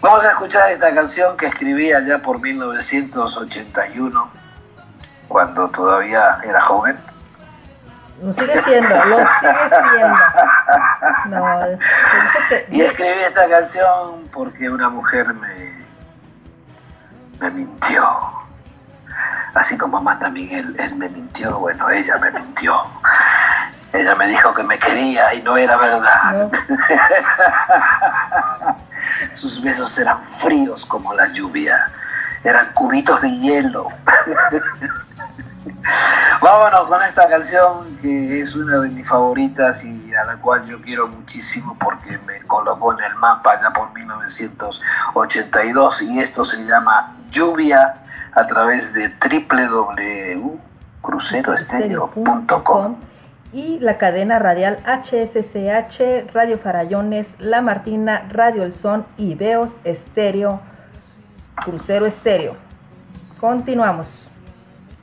S2: Vamos a escuchar esta canción que escribí allá por 1981, cuando todavía era joven.
S1: Lo sigue siendo, lo sigue siendo. No,
S2: y escribí esta canción porque una mujer me, me mintió. Así como manda Miguel, él me mintió, bueno, ella me mintió. Ella me dijo que me quería y no era verdad. Sus besos eran fríos como la lluvia, eran cubitos de hielo. Vámonos con esta canción que es una de mis favoritas y a la cual yo quiero muchísimo porque me colocó en el mapa ya por 1982 y esto se llama Lluvia a través de www.cruceroestereo.com
S1: y la cadena radial HSCH, Radio Farallones, La Martina, Radio El Son y Veos Estéreo, Crucero Estéreo. Continuamos.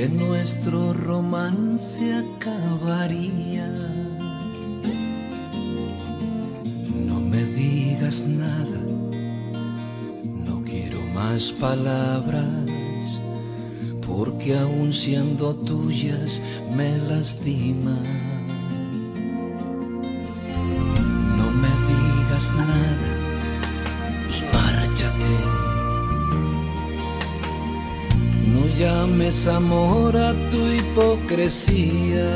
S3: que nuestro romance acabaría. No me digas nada, no quiero más palabras, porque aún siendo tuyas me lastima. No me digas nada llames amor a tu hipocresía.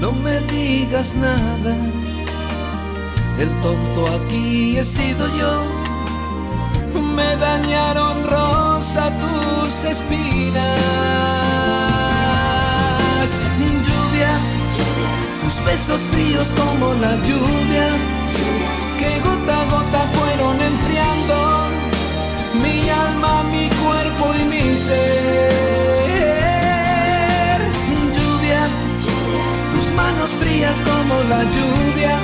S3: No me digas nada, el tonto aquí he sido yo. Me dañaron rosa tus espinas. Lluvia, tus besos fríos como la lluvia, que gota a gota fueron enfriando mi alma, mi cuerpo y mi ser. Lluvia, tus manos frías como la lluvia,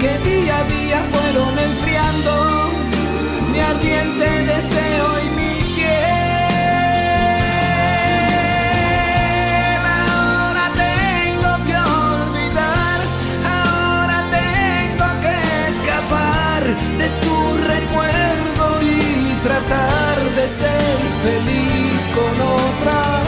S3: que día a día fueron enfriando mi ardiente deseo y ser feliz con otra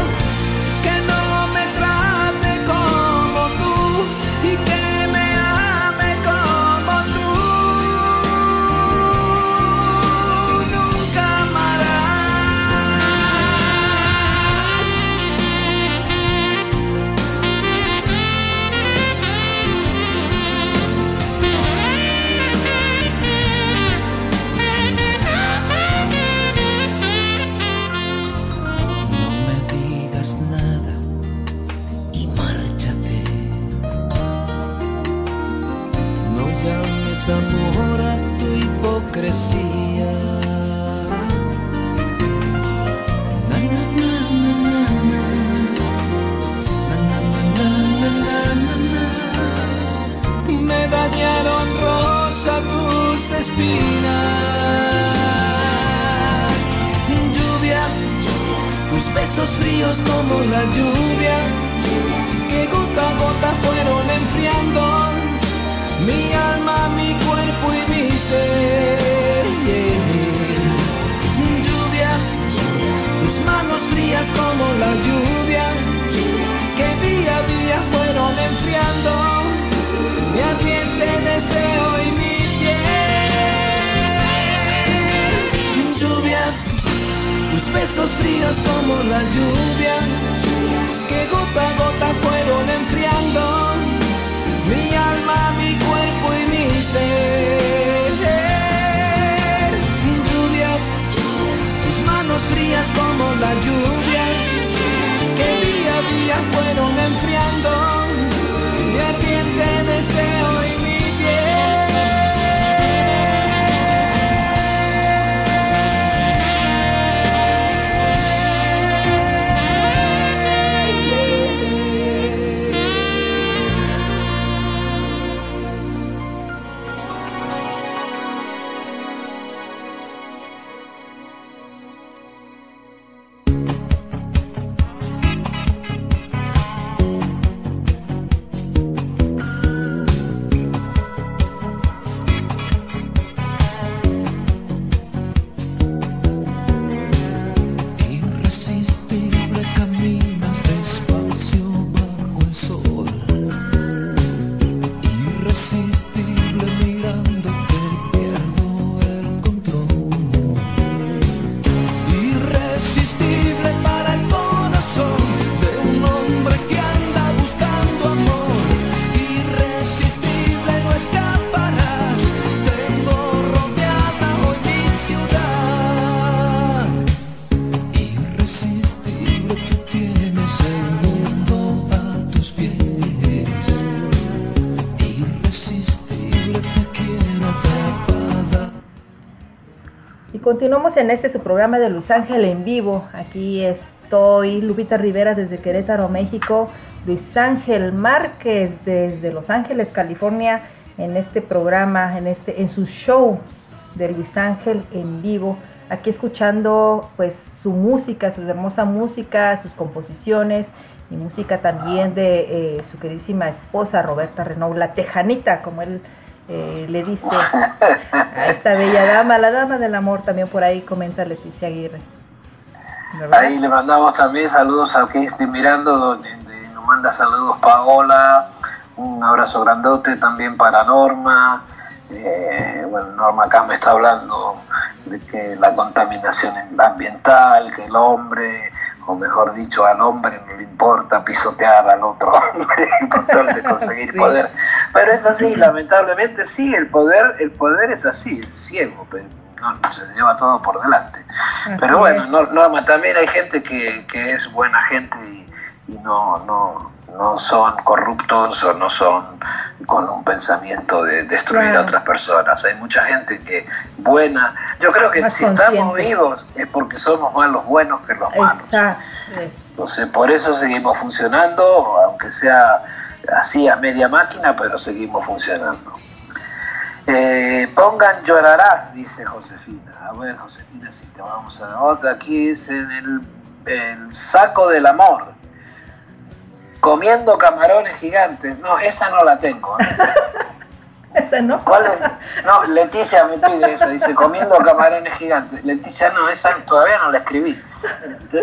S3: Lluvia, tus besos fríos como la lluvia, que gota a gota fueron enfriando mi alma, mi cuerpo y mi ser. Lluvia, tus manos frías como la lluvia, que día a día fueron enfriando mi ardiente deseo y mi besos fríos como la lluvia, que gota a gota fueron enfriando mi alma, mi cuerpo y mi ser. Lluvia, tus manos frías como la lluvia, que día a día fueron enfriando mi ardiente deseo
S1: Continuamos en este su programa de Luis Ángel en vivo. Aquí estoy, Lupita Rivera desde Querétaro, México. Luis Ángel Márquez desde Los Ángeles, California, en este programa, en este, en su show de Luis Ángel en vivo. Aquí escuchando pues su música, su hermosa música, sus composiciones y música también de eh, su queridísima esposa Roberta Renault, la tejanita, como él eh, le dice a esta bella dama, la dama del amor, también por ahí comenta Leticia Aguirre.
S2: Ahí le mandamos también saludos a quien esté mirando, donde, nos manda saludos Paola, un abrazo grandote también para Norma. Eh, bueno, Norma acá me está hablando de que la contaminación ambiental, que el hombre o mejor dicho, al hombre no le importa pisotear al otro hombre con tal de conseguir poder. Pero es así, lamentablemente sí, el poder, el poder es así, es ciego, pero no, se lleva todo por delante. pero bueno, Norma, también hay gente que, que es buena gente y, y no, no, no son corruptos o no son con un pensamiento de destruir a otras personas. Hay mucha gente que buena. Yo creo que si estamos vivos es porque somos más los buenos que los malos. Entonces, por eso seguimos funcionando, aunque sea así a media máquina, pero seguimos funcionando. Eh, pongan llorarás, dice Josefina. A ver, Josefina, si te vamos a otra. Aquí es en el, el saco del amor comiendo camarones gigantes. No, esa no la tengo.
S1: ¿Esa no?
S2: ¿Cuál es? No, Leticia me pide eso, dice comiendo camarones gigantes. Leticia no, esa todavía no la escribí.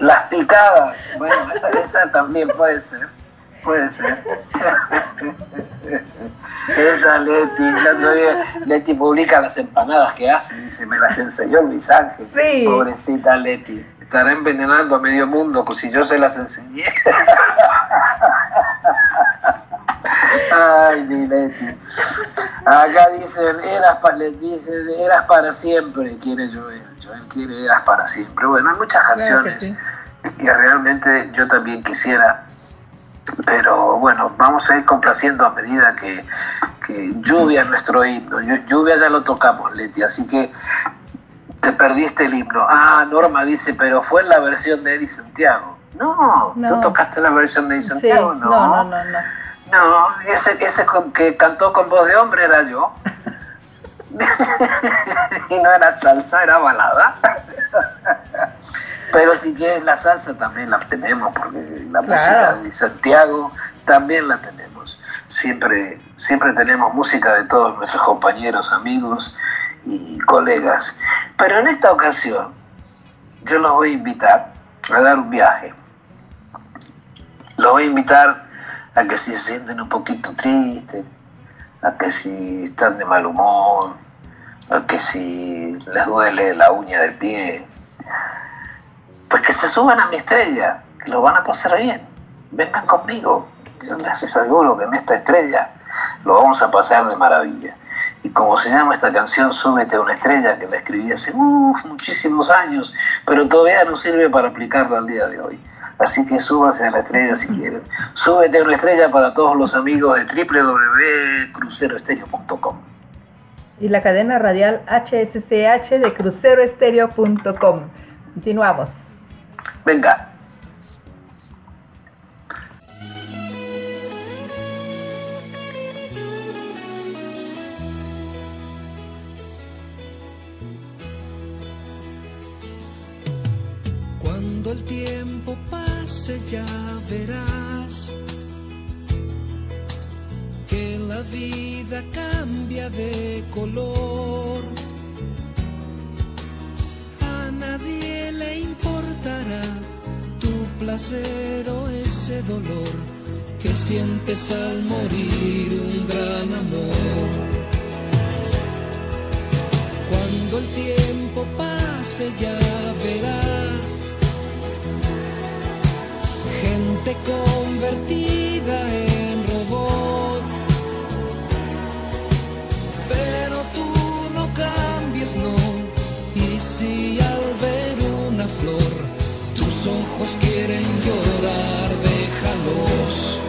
S2: Las picadas, bueno, esa, también puede ser. Puede ser. Esa Leti, Leti publica las empanadas que hace, dice, me las enseñó Luis Ángel. Sí. Pobrecita Leti estará envenenando a medio mundo, pues si yo se las enseñé. Ay, mi Leti. Acá dicen, eras para, dicen, eras para siempre, quiere Joel. Joel quiere eras para siempre. Bueno, hay muchas canciones que realmente yo también quisiera. Pero bueno, vamos a ir complaciendo a medida que, que lluvia nuestro himno. Lluvia ya lo tocamos, Leti, así que te perdiste el himno. Ah, Norma dice, pero fue en la versión de Eddie Santiago. No, ¿tú tocaste la versión de Eddie Santiago? no.
S1: no, no, no,
S2: no. ese, ese que cantó con voz de hombre era yo. y no era salsa, era balada. Pero si quieres la salsa también la tenemos, porque la música de Santiago también la tenemos. Siempre, siempre tenemos música de todos nuestros compañeros, amigos y colegas. Pero en esta ocasión yo los voy a invitar a dar un viaje. Los voy a invitar a que si se sienten un poquito tristes, a que si están de mal humor, a que si les duele la uña del pie, pues que se suban a mi estrella, que lo van a pasar bien. Vengan conmigo, yo les aseguro que en esta estrella lo vamos a pasar de maravilla. Y como se llama esta canción, Súbete a una estrella, que la escribí hace muchísimos años, pero todavía no sirve para aplicarla al día de hoy. Así que súbase a la estrella si quieren. Súbete a una estrella para todos los amigos de www.cruceroestereo.com.
S1: Y la cadena radial HSCH de cruceroestereo.com. Continuamos.
S2: Venga.
S3: Tiempo pase ya verás que la vida cambia de color. A nadie le importará tu placer o ese dolor que sientes al morir un gran amor. Cuando el tiempo pase ya verás gente convertida en robot. Pero tú no cambies, no. Y si al ver una flor tus ojos quieren llorar, déjalos.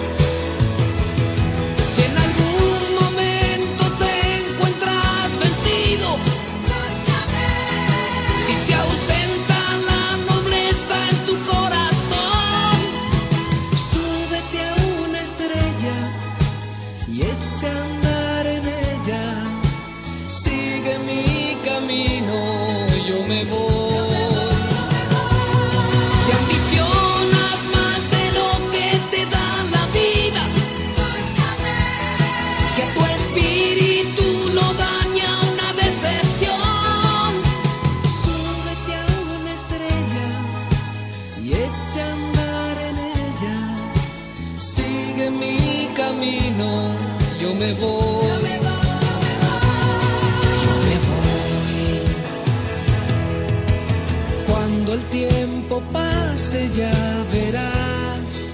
S3: Pase ya verás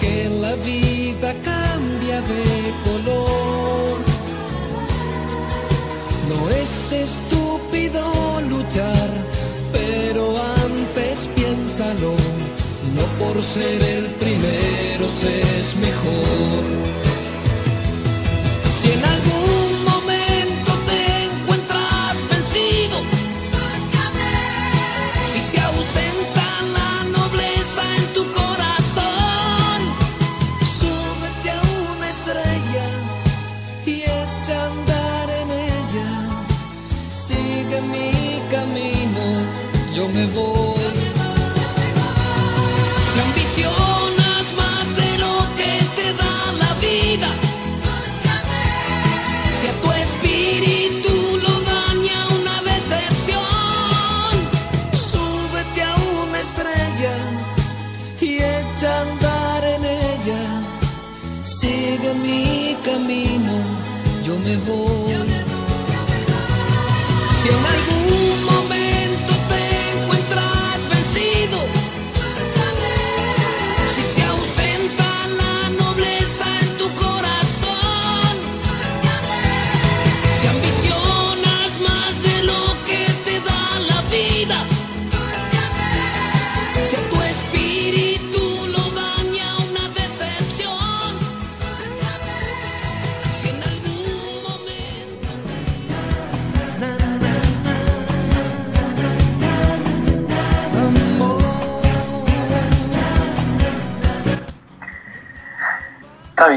S3: que la vida cambia de color. No es estúpido luchar, pero antes piénsalo. No por ser el primero se es mejor. Si en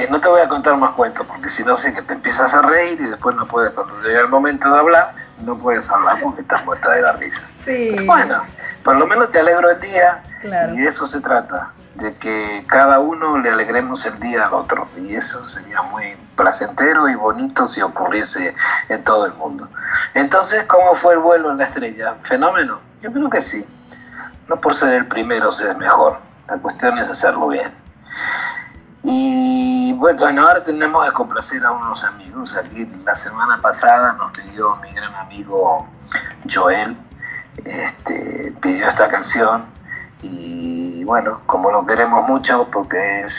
S2: no te voy a contar más cuentos porque si no sé que te empiezas a reír y después no puedes, cuando llega el momento de hablar, no puedes hablar porque estás muerta de la risa.
S1: Sí.
S2: Bueno, por lo menos te alegro el día
S1: Claro.
S2: y de eso se trata, de que cada uno le alegremos el día al otro y eso sería muy placentero y bonito si ocurriese en todo el mundo. Entonces, ¿cómo fue el vuelo en la estrella? ¿Fenómeno? Yo creo que sí. No por ser el primero ser mejor, la cuestión es hacerlo bien. Y bueno, ahora tenemos que complacer a unos amigos. La semana pasada nos pidió mi gran amigo Joel, este, pidió esta canción y bueno, como lo queremos mucho porque es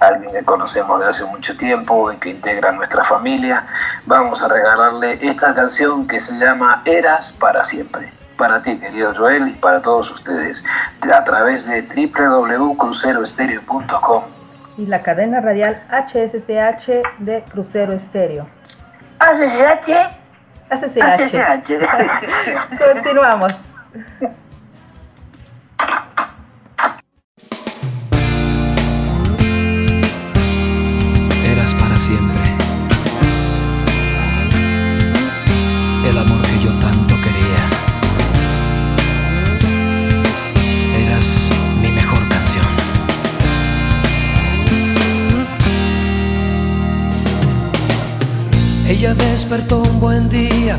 S2: alguien que conocemos de hace mucho tiempo y que integra nuestra familia, vamos a regalarle esta canción que se llama Eras para siempre. Para ti, querido Joel, y para todos ustedes, a través de www.cruceroestereo.com
S1: y la cadena radial HSCH de Crucero Estéreo.
S2: HSCH.
S1: HSCH. Continuamos.
S3: Despertó un buen día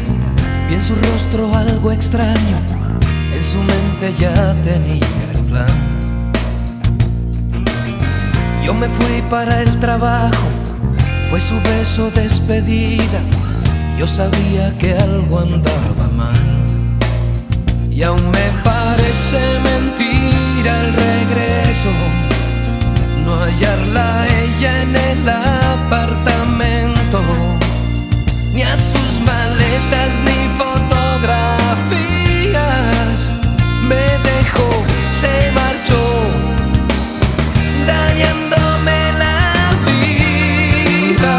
S3: y en su rostro algo extraño. En su mente ya tenía el plan. Yo me fui para el trabajo, fue su beso despedida. Yo sabía que algo andaba mal. Y aún me parece mentira el regreso, no hallarla ella en el apartamento ni a sus maletas ni fotografías. Me dejó, se marchó, dañándome la vida.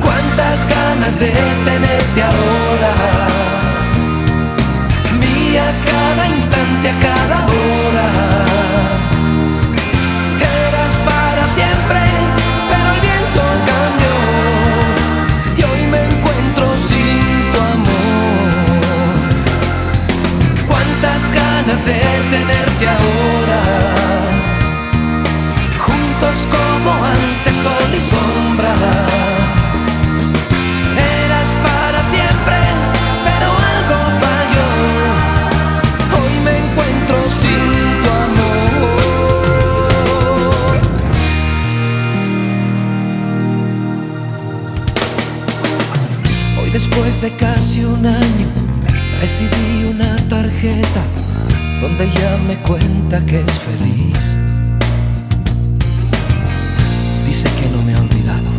S3: Cuántas ganas de tenerte ahora, mía cada instante, a cada hora. Eras para siempre. De tenerte ahora. Juntos como antes, sol y sombra. Eras para siempre, pero algo falló. Hoy me encuentro sin tu amor. Hoy después de casi un año recibí una tarjeta donde ella me cuenta que es feliz. Dice que no me ha olvidado,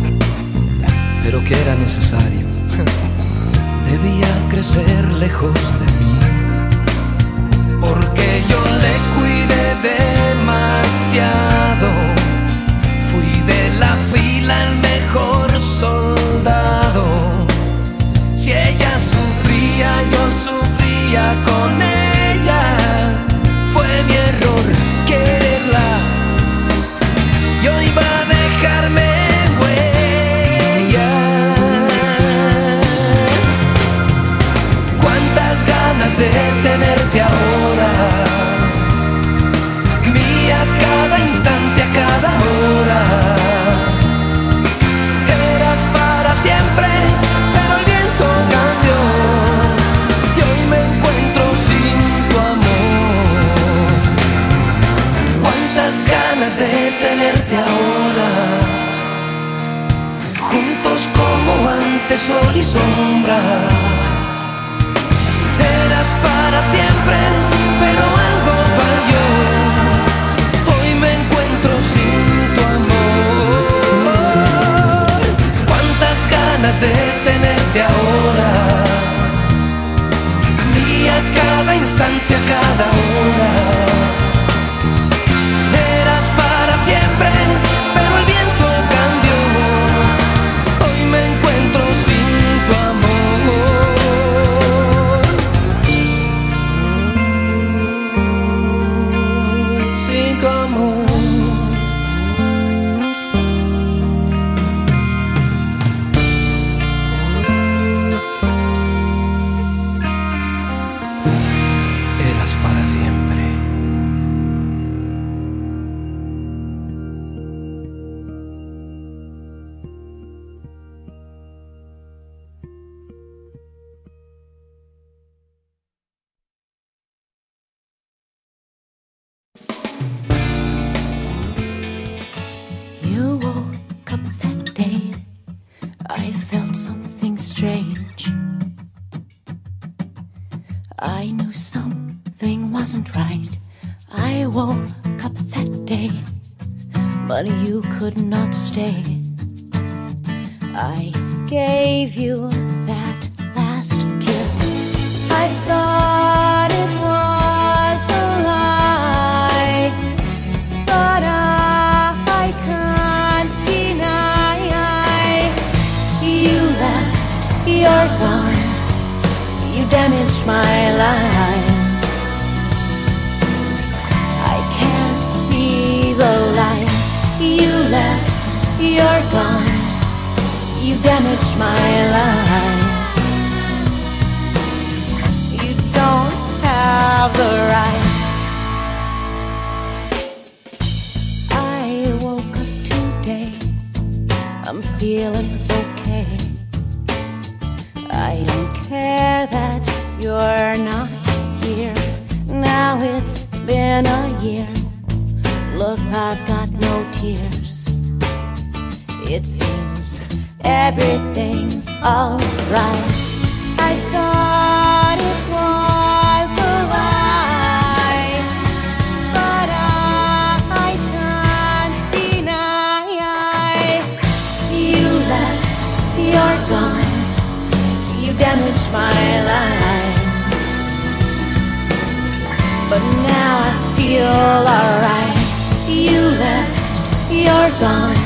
S3: pero que era necesario. Debía crecer lejos de mí, porque yo le cuidé demasiado. Fui de la fila el de tenerte ahora. Juntos como antes, sol y sombra. Eras para siempre, pero algo falló. Hoy me encuentro sin tu amor. Cuántas ganas de tenerte ahora. Cada instante, a cada hora siempre,
S4: could not stay. I gave you my life. You don't have the right. Alright. I thought it was a lie, but uh, I can't deny. You left, you're gone, you damaged my life. But now I feel alright. You left, you're gone.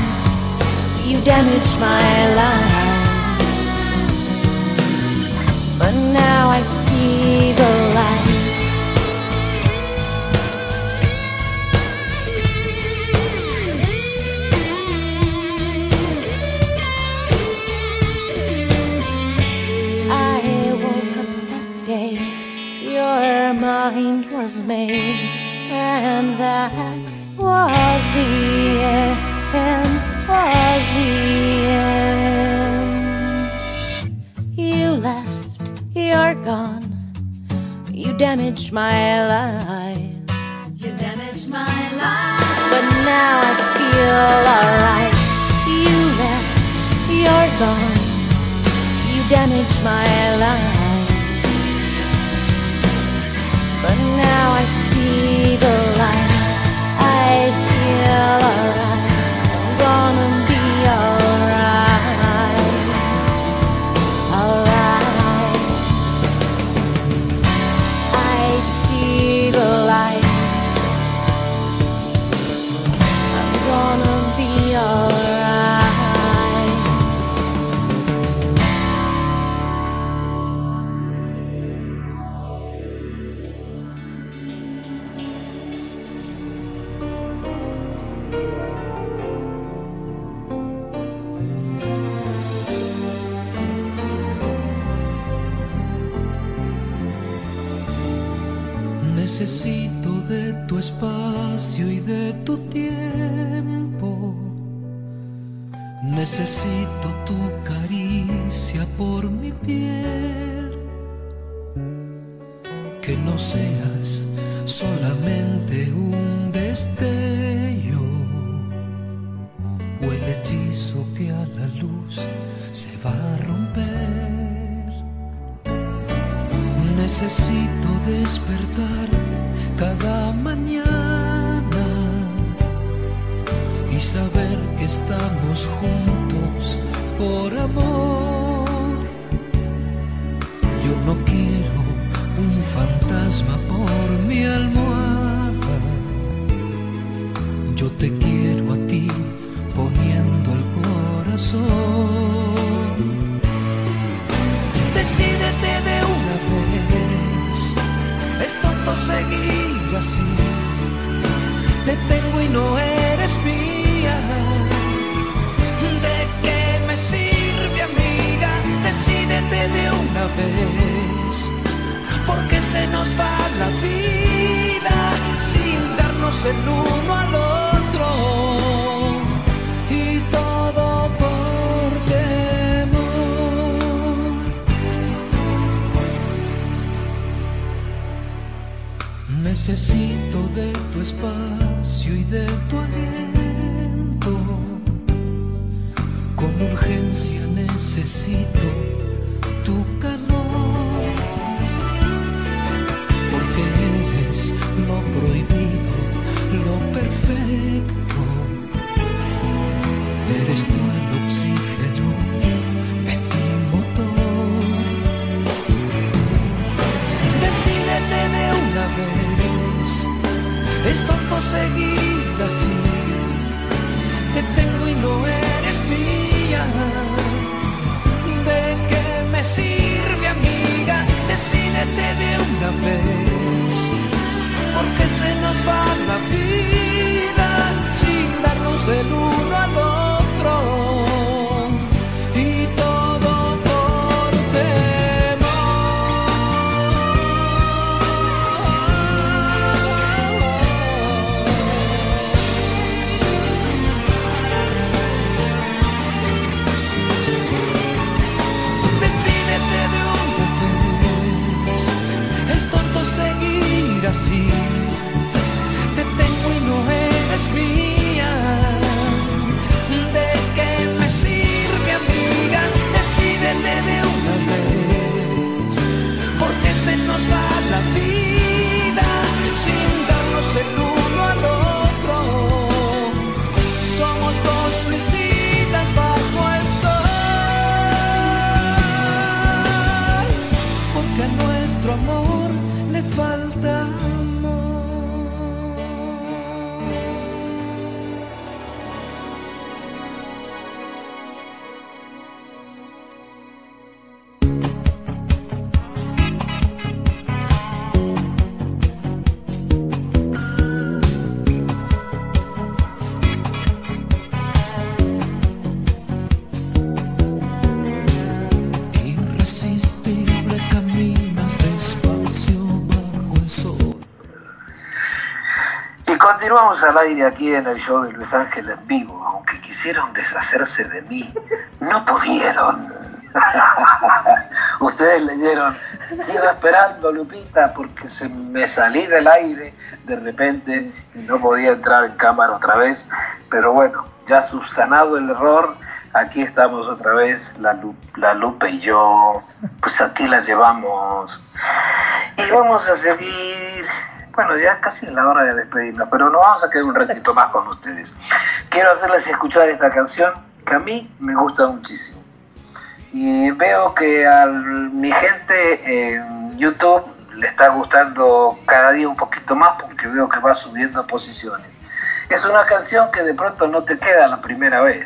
S4: You damaged my life. Damaged my life.
S5: You damaged my life.
S4: But now I feel alright. You left, you're gone. You damaged my life. But now I see the light. I feel alright.
S3: Tu espacio y de tu tiempo. Necesito tu caricia por mi piel. Que no seas solamente un destello o el hechizo que a la luz se va a romper. Necesito despertar cada mañana y saber que estamos juntos por amor. Yo no quiero un fantasma por mi almohada. Yo te quiero a ti poniendo el corazón. Seguir así. Te tengo y no eres mía. ¿De qué me sirve, amiga? Decídete de una vez. Porque se nos va la vida sin darnos el uno al otro. Necesito de tu espacio y de tu aliento. Con urgencia necesito tu calor, porque eres lo prohibido, lo perfecto. Seguir así. Te tengo y no eres mía. ¿De qué me sirve, amiga? Decídete de una vez, porque se nos va la vida sin darnos el uno.
S2: Continuamos al aire aquí en el show de Luis Ángel en vivo. Aunque quisieron deshacerse de mí, no pudieron. Ustedes leyeron, sigo esperando Lupita porque se me salí del aire de repente y no podía entrar en cámara otra vez. Pero bueno, ya subsanado el error, aquí estamos otra vez, la, Lu- la Lupe y yo. Pues aquí la llevamos. Y vamos a seguir, bueno, ya casi es la hora de despedirnos, pero nos vamos a quedar un ratito más con ustedes. Quiero hacerles escuchar esta canción que a mí me gusta muchísimo. Y veo que a mi gente en YouTube le está gustando cada día un poquito más porque veo que va subiendo posiciones. Es una canción que de pronto no te queda la primera vez.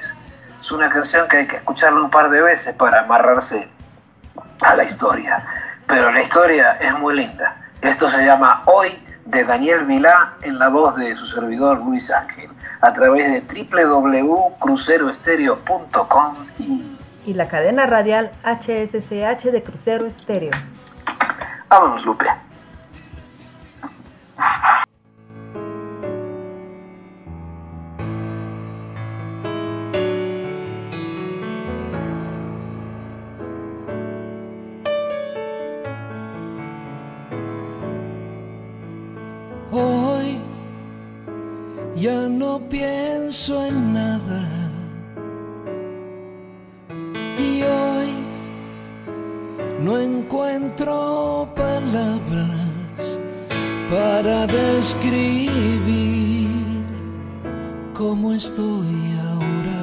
S2: Es una canción que hay que escucharla un par de veces para amarrarse a la historia. Pero la historia es muy linda. Esto se llama Hoy de Daniel Vilá en la voz de su servidor Luis Ángel a través de www.cruceroestereo.com y
S1: Y la cadena radial HSCH de Crucero Estéreo.
S2: vámonos Lupe.
S3: Pienso en nada. Y hoy no encuentro palabras para describir cómo estoy ahora.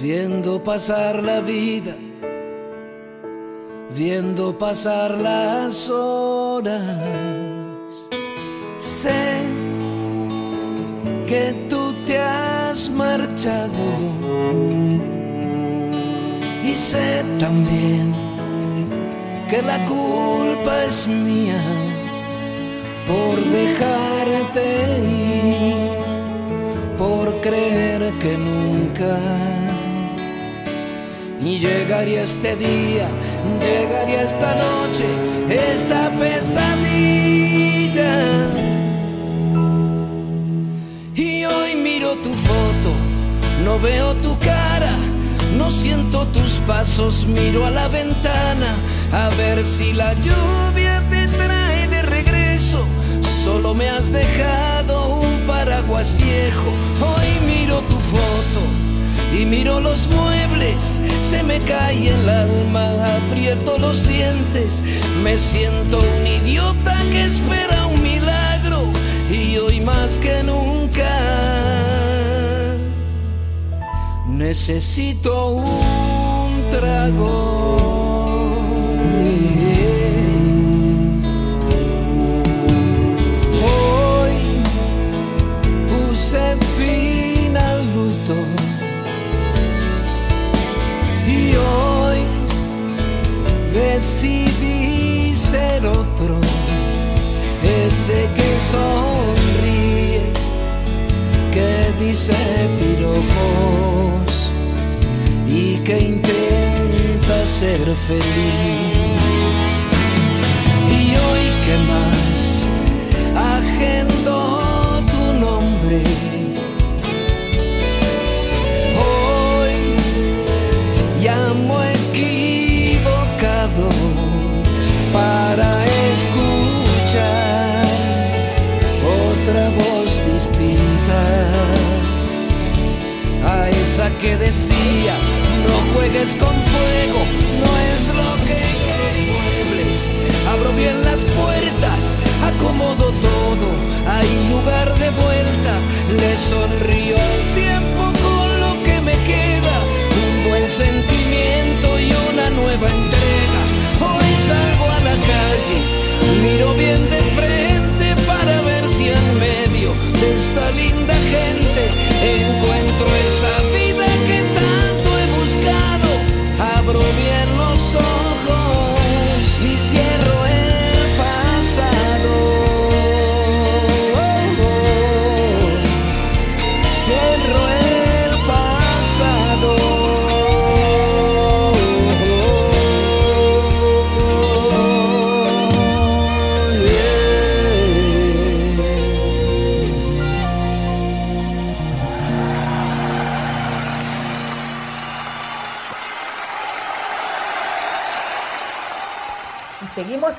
S3: Viendo pasar la vida viendo pasar las horas. Sé que tú te has marchado y sé también que la culpa es mía por dejarte ir, por creer que nunca y llegaría este día, llegaría esta noche, esta pesadilla. Tu foto, no veo tu cara, no siento tus pasos, miro a la ventana a ver si la lluvia te trae de regreso. Solo me has dejado un paraguas viejo, hoy miro tu foto y miro los muebles, se me cae el alma, aprieto los dientes, me siento un idiota que espera un milagro y hoy más que nunca necesito un trago. Hoy puse fin al luto y hoy decidí ser otro, ese que sonríe, que dice piropos que intenta ser feliz. Y hoy que más agendo tu nombre. Hoy llamo equivocado para escuchar otra voz distinta a esa que decía juegues con fuego, no es lo que los muebles, abro bien las puertas, acomodo todo, hay lugar de vuelta, le sonrío al tiempo con lo que me queda, un buen sentimiento y una nueva entrega. Hoy salgo a la calle, miro bien de frente para ver si en medio de esta linda gente encuentro esa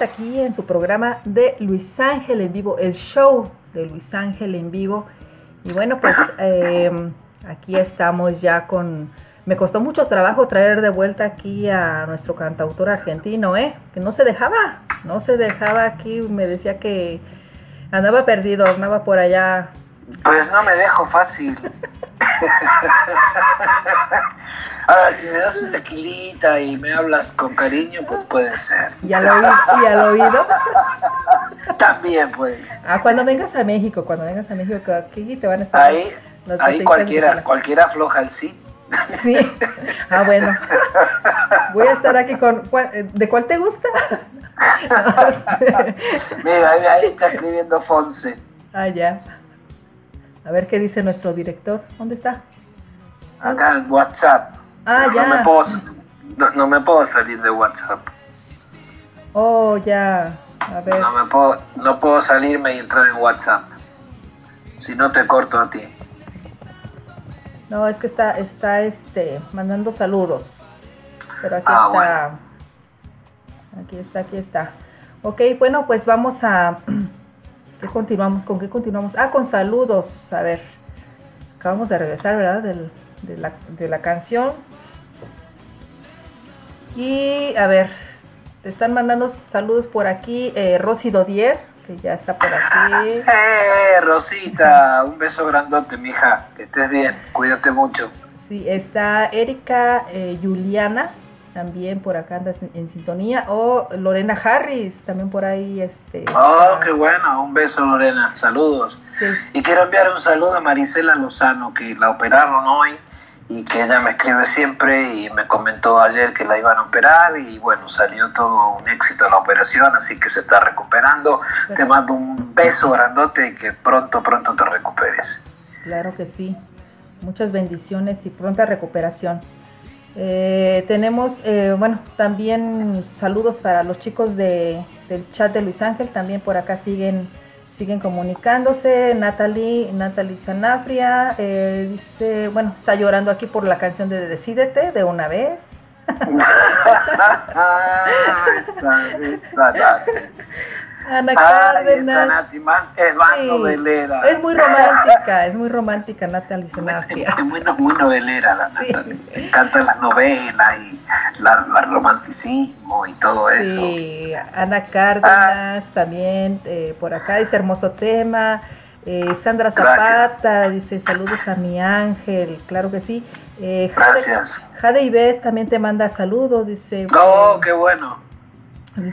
S1: aquí en su programa de Luis Ángel en vivo, el show de Luis Ángel en vivo. Y bueno, pues eh, aquí estamos ya con... Me costó mucho trabajo traer de vuelta aquí a nuestro cantautor argentino, ¿eh? Que no se dejaba, no se dejaba aquí, me decía que andaba perdido, andaba por allá.
S2: Pues no me dejo fácil. Ahora, si me das un tequilita y me hablas con cariño, pues puede ser.
S1: Y al oído, y al oído.
S2: También puede ser.
S1: Ah, cuando vengas a México, cuando vengas a México, aquí te van a estar
S2: Ahí, ahí cualquiera, cualquiera afloja el sí.
S1: Sí. Ah, bueno. Voy a estar aquí con. ¿cuál- eh, ¿De cuál te gusta?
S2: Mira, ahí, ahí está escribiendo Fonse.
S1: Ah, ya. A ver qué dice nuestro director. ¿Dónde está?
S2: Acá en WhatsApp.
S1: Ah,
S2: no,
S1: ya.
S2: No me, puedo, no, no me puedo salir de WhatsApp.
S1: Oh, ya. A ver.
S2: No me puedo, no puedo salirme y entrar en WhatsApp. Si no te corto a ti.
S1: No, es que está, está este, mandando saludos. Pero aquí
S2: Ah,
S1: está. Aquí está, aquí está. Ok, bueno, pues vamos a. ¿Qué continuamos? ¿Con qué continuamos? Ah, con saludos. A ver. Acabamos de regresar, ¿verdad? Del- de, la, de la canción. Y a ver, te están mandando saludos por aquí. Eh, Rosy Dodier, que ya está por aquí.
S2: ¡Eh, Rosita! Un beso grandote, mija. Que estés bien. Cuídate mucho.
S1: Sí, está Erika eh, Juliana, también por acá andas en, sintonía. O Lorena Harris, también por ahí. Este,
S2: Oh, qué bueno. Un beso, Lorena. Saludos.
S1: sí,
S2: Y quiero enviar un saludo a Marisela Lozano, que la operaron hoy y que ella me escribe siempre y me comentó ayer que la iban a operar y bueno, salió todo un éxito la operación, así que se está recuperando. Te mando un beso grandote y que pronto, pronto te recuperes.
S1: Claro que sí. Muchas bendiciones y pronta recuperación. Eh, tenemos, eh, bueno, también saludos para los chicos de, del chat de Luis Ángel, también por acá siguen siguen comunicándose. Natalie, Natalie Sanafria eh, dice, bueno, está llorando aquí por la canción de Decídete de una vez. Ana
S2: Ay, esa
S1: Cárdenas.
S2: Nati más es más
S1: Sí,
S2: novelera.
S1: Es muy romántica, es muy romántica Natalie
S2: Es muy, novelera la
S1: Sí.
S2: Natalie. Me encantan las novelas y la, la romanticismo y todo eso.
S1: Sí, Ana Cárdenas también, eh, por acá dice hermoso tema. Eh, Sandra Zapata dice saludos a mi ángel, claro que sí. Eh, Jade,
S2: Gracias.
S1: Jade Ivette también te manda saludos, dice.
S2: Oh, qué bueno.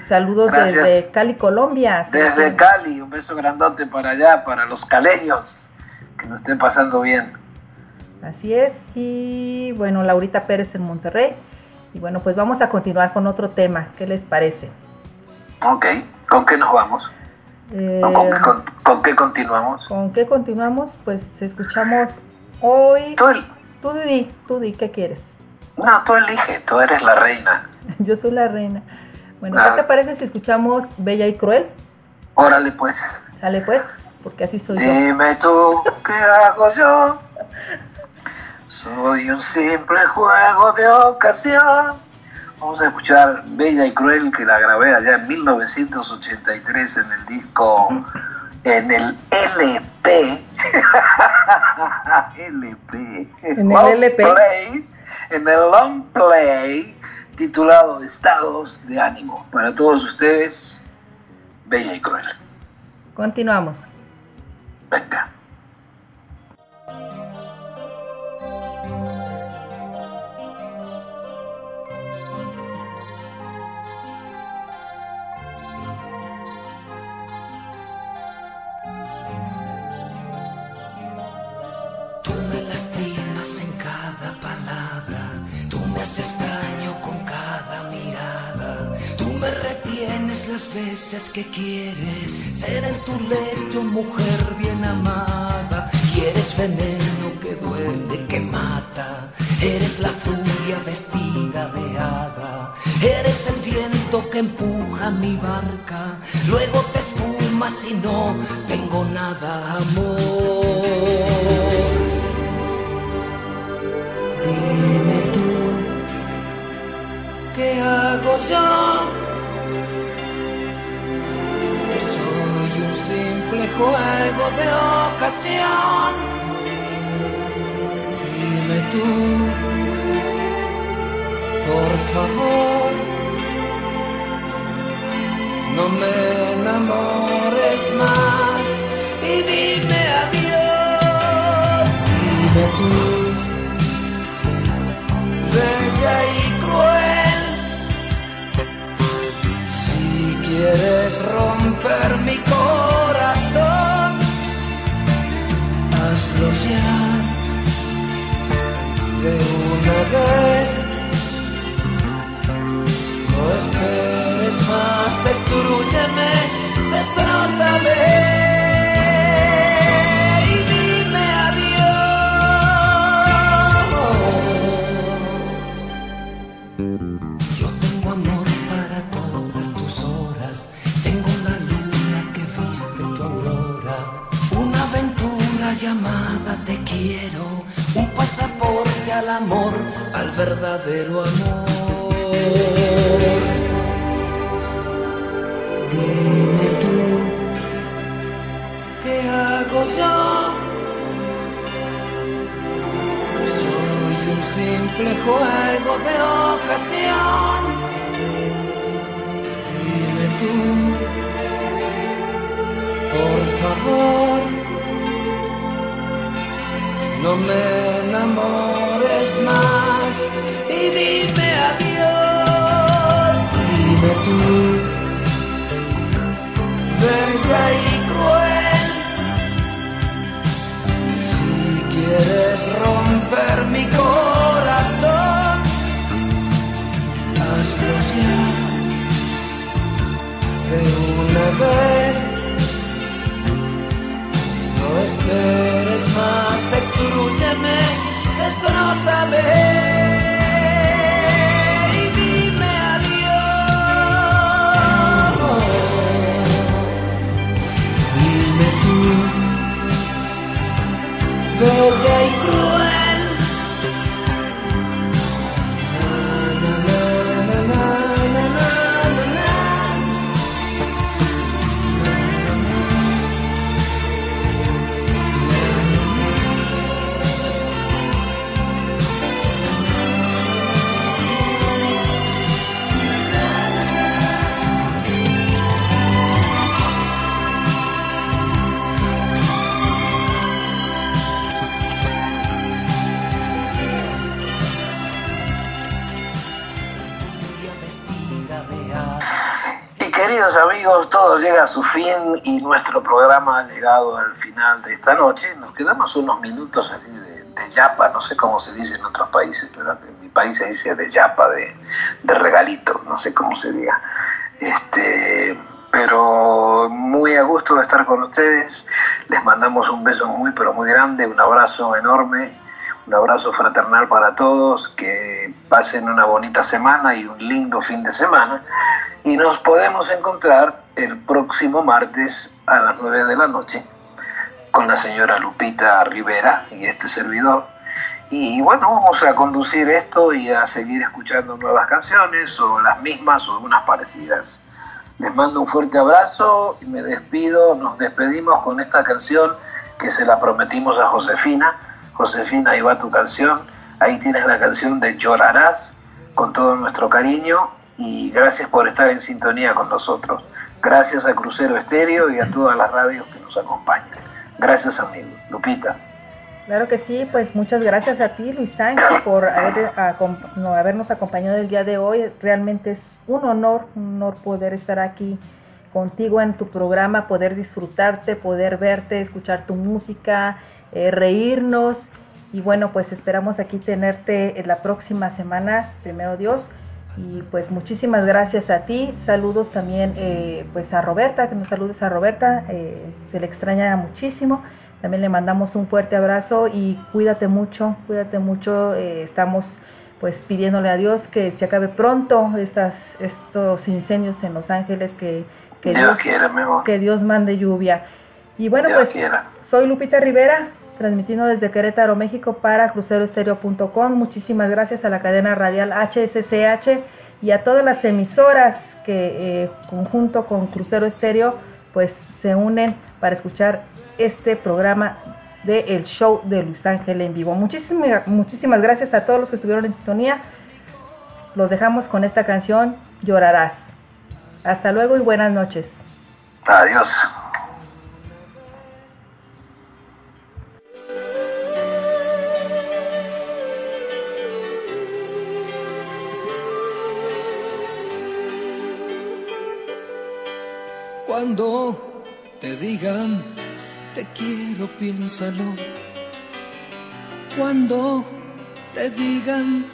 S1: Saludos
S2: Gracias.
S1: desde Cali, Colombia.
S2: Desde Cali, un beso grandote para allá, para los caleños. Que nos estén pasando bien.
S1: Así es. Y bueno, Laurita Pérez en Monterrey. Y bueno, pues vamos a continuar con otro tema. ¿Qué les parece?
S2: Ok, ¿con qué nos vamos?
S1: Eh,
S2: ¿O ¿Con, con- con qué continuamos?
S1: ¿Con qué continuamos? Pues escuchamos hoy.
S2: Tú, el-
S1: Tú di, tú di, ¿qué quieres?
S2: no, tú elige, tú eres la reina.
S1: Yo soy la reina. Bueno. ¿qué te parece si escuchamos Bella y Cruel?
S2: Órale pues.
S1: Sale pues, porque así soy yo.
S2: Dime tú, ¿qué hago yo? Soy un simple juego de ocasión. Vamos a escuchar Bella y Cruel, que la grabé allá en 1983 en el disco, en el LP. LP.
S1: En el LP.
S2: Play, en el long play titulado Estados de Ánimo. Para todos ustedes, Bella y Cruel.
S1: Continuamos.
S2: Venga.
S3: Las veces que quieres ser en tu lecho mujer bien amada, quieres veneno que duele, que mata, eres la furia vestida de hada, eres el viento que empuja mi barca, luego te espumas y no tengo nada amor. Dime tú, ¿qué hago yo? Juego de ocasión. Dime tú, por favor, no me enamores más y dime adiós. Dime tú bella y cruel. Si quieres romper mi de una vez. No esperes más, destruyeme, destrozame. Al amor, al verdadero amor. Dime tú, ¿qué hago yo? Soy un simple juego de ocasión. Dime tú, por favor, no me más y dime adiós. Dime tú, bella y cruel. Si quieres romper mi corazón, hazlo ya de una vez. No esperes más, destruyeme, destrozame.
S2: Llega a su fin y nuestro programa ha llegado al final de esta noche. Nos quedamos unos minutos así de, de yapa, no sé cómo se dice en otros países, pero en mi país se dice de yapa, de, de regalito, no sé cómo se diga. Este, pero muy a gusto de estar con ustedes. Les mandamos un beso muy, pero muy grande, un abrazo enorme, un abrazo fraternal para todos. Que pasen una bonita semana y un lindo fin de semana. Y nos podemos encontrar el próximo martes a las 9 de la noche con la señora Lupita Rivera y este servidor. Y bueno, vamos a conducir esto y a seguir escuchando nuevas canciones o las mismas o unas parecidas. Les mando un fuerte abrazo y me despido, nos despedimos con esta canción que se la prometimos a Josefina. Josefina, ahí va tu canción. Ahí tienes la canción de Llorarás con todo nuestro cariño y gracias por estar en sintonía con nosotros. Gracias a Crucero Estéreo y a todas las radios que nos acompañan. Gracias amigos. Lupita.
S1: Claro que sí, pues muchas gracias a ti, Luis Ángel, por no, habernos acompañado el día de hoy. Realmente es un honor, un honor poder estar aquí contigo en tu programa, poder disfrutarte, poder verte, escuchar tu música, eh, reírnos. Y bueno, pues esperamos aquí tenerte en la próxima semana, primero Dios. Y pues muchísimas gracias a ti. Saludos también eh, pues a Roberta, que nos saludes a Roberta. eh, se le extraña muchísimo. También le mandamos un fuerte abrazo y cuídate mucho, cuídate mucho. eh, estamos pues pidiéndole a Dios que se acabe pronto estas, estos incendios en Los Ángeles, que, que,
S2: Dios quiera,
S1: que Dios mande lluvia. Y bueno,
S2: Dios
S1: pues
S2: quiera.
S1: soy Lupita Rivera, transmitiendo desde Querétaro, México para cruceroestereo.com. Muchísimas gracias a la cadena radial HSCH y a todas las emisoras que eh, conjunto con Crucero Estéreo pues se unen para escuchar este programa de El Show de Luis Ángel en vivo. Muchísimas, muchísimas gracias a todos los que estuvieron en sintonía. Los dejamos con esta canción, Llorarás. Hasta luego y buenas noches.
S2: Adiós.
S3: Cuando te digan te quiero, piénsalo. Cuando te digan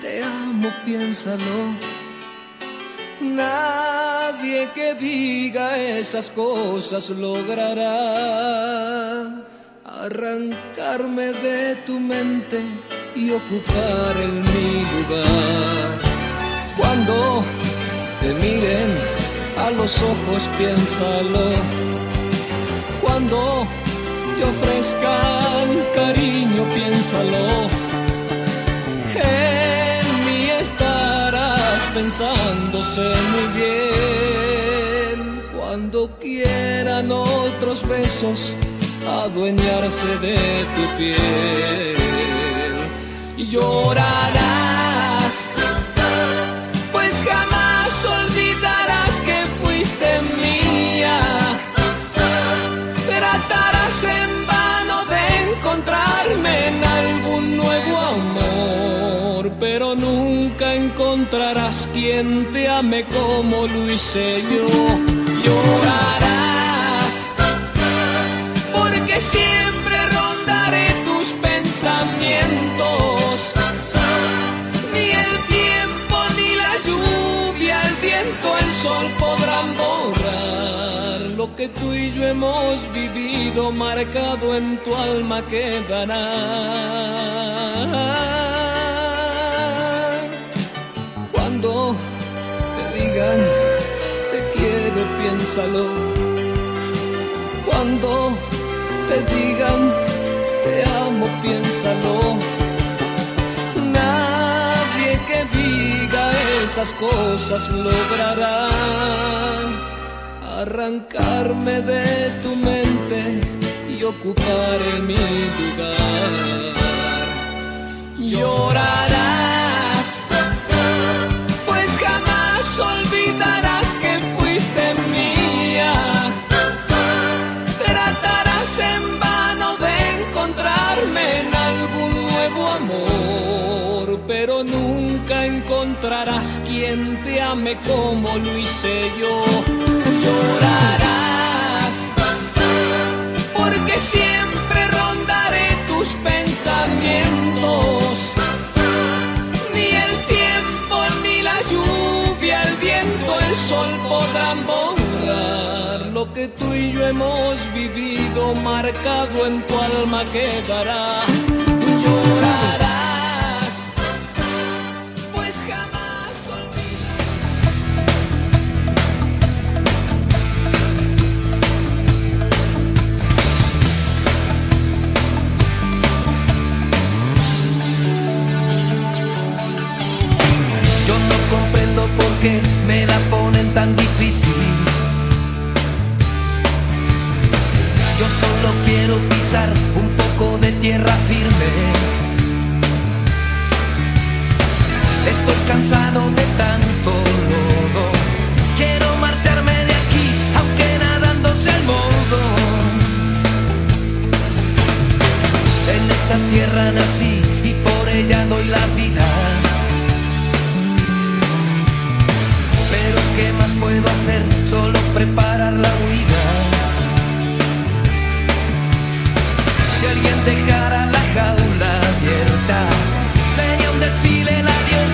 S3: te amo, piénsalo. Nadie que diga esas cosas logrará arrancarme de tu mente y ocupar en mi lugar. Cuando te miren los ojos, piénsalo. Cuando te ofrezcan cariño, piénsalo. En mí estarás pensándose muy bien. Cuando quieran otros besos adueñarse de tu piel. Y llorarás, encontrarás quien te ame como yo. Llorarás, porque siempre rondaré tus pensamientos. Ni el tiempo, ni la lluvia, el viento, el sol podrán borrar lo que tú y yo hemos vivido, marcado en tu alma quedará. Te quiero, piénsalo. Cuando te digan te amo, piénsalo. Nadie que diga esas cosas logrará arrancarme de tu mente y ocupar en mi lugar. Llorarás, pues jamás olvidarás que fuiste mía. Tratarás en vano de encontrarme en algún nuevo amor, pero nunca
S6: nunca encontrarás quien te ame como lo hice yo. Llorarás porque siempre rondaré tus pensamientos. El sol podrán borrar lo que tú y yo hemos vivido, marcado en tu alma quedará. Llorarás, pues jamás olvidarás.
S3: Yo no comprendo por qué me la ponen tan difícil. Yo solo quiero pisar un poco de tierra firme. Estoy cansado de tanto lodo. Quiero marcharme de aquí, aunque nadando sea el modo. En esta tierra nací y por ella doy la vida. ¿Qué más puedo hacer? Solo preparar la huida. Si alguien dejara la jaula abierta, sería un desfile el adiós,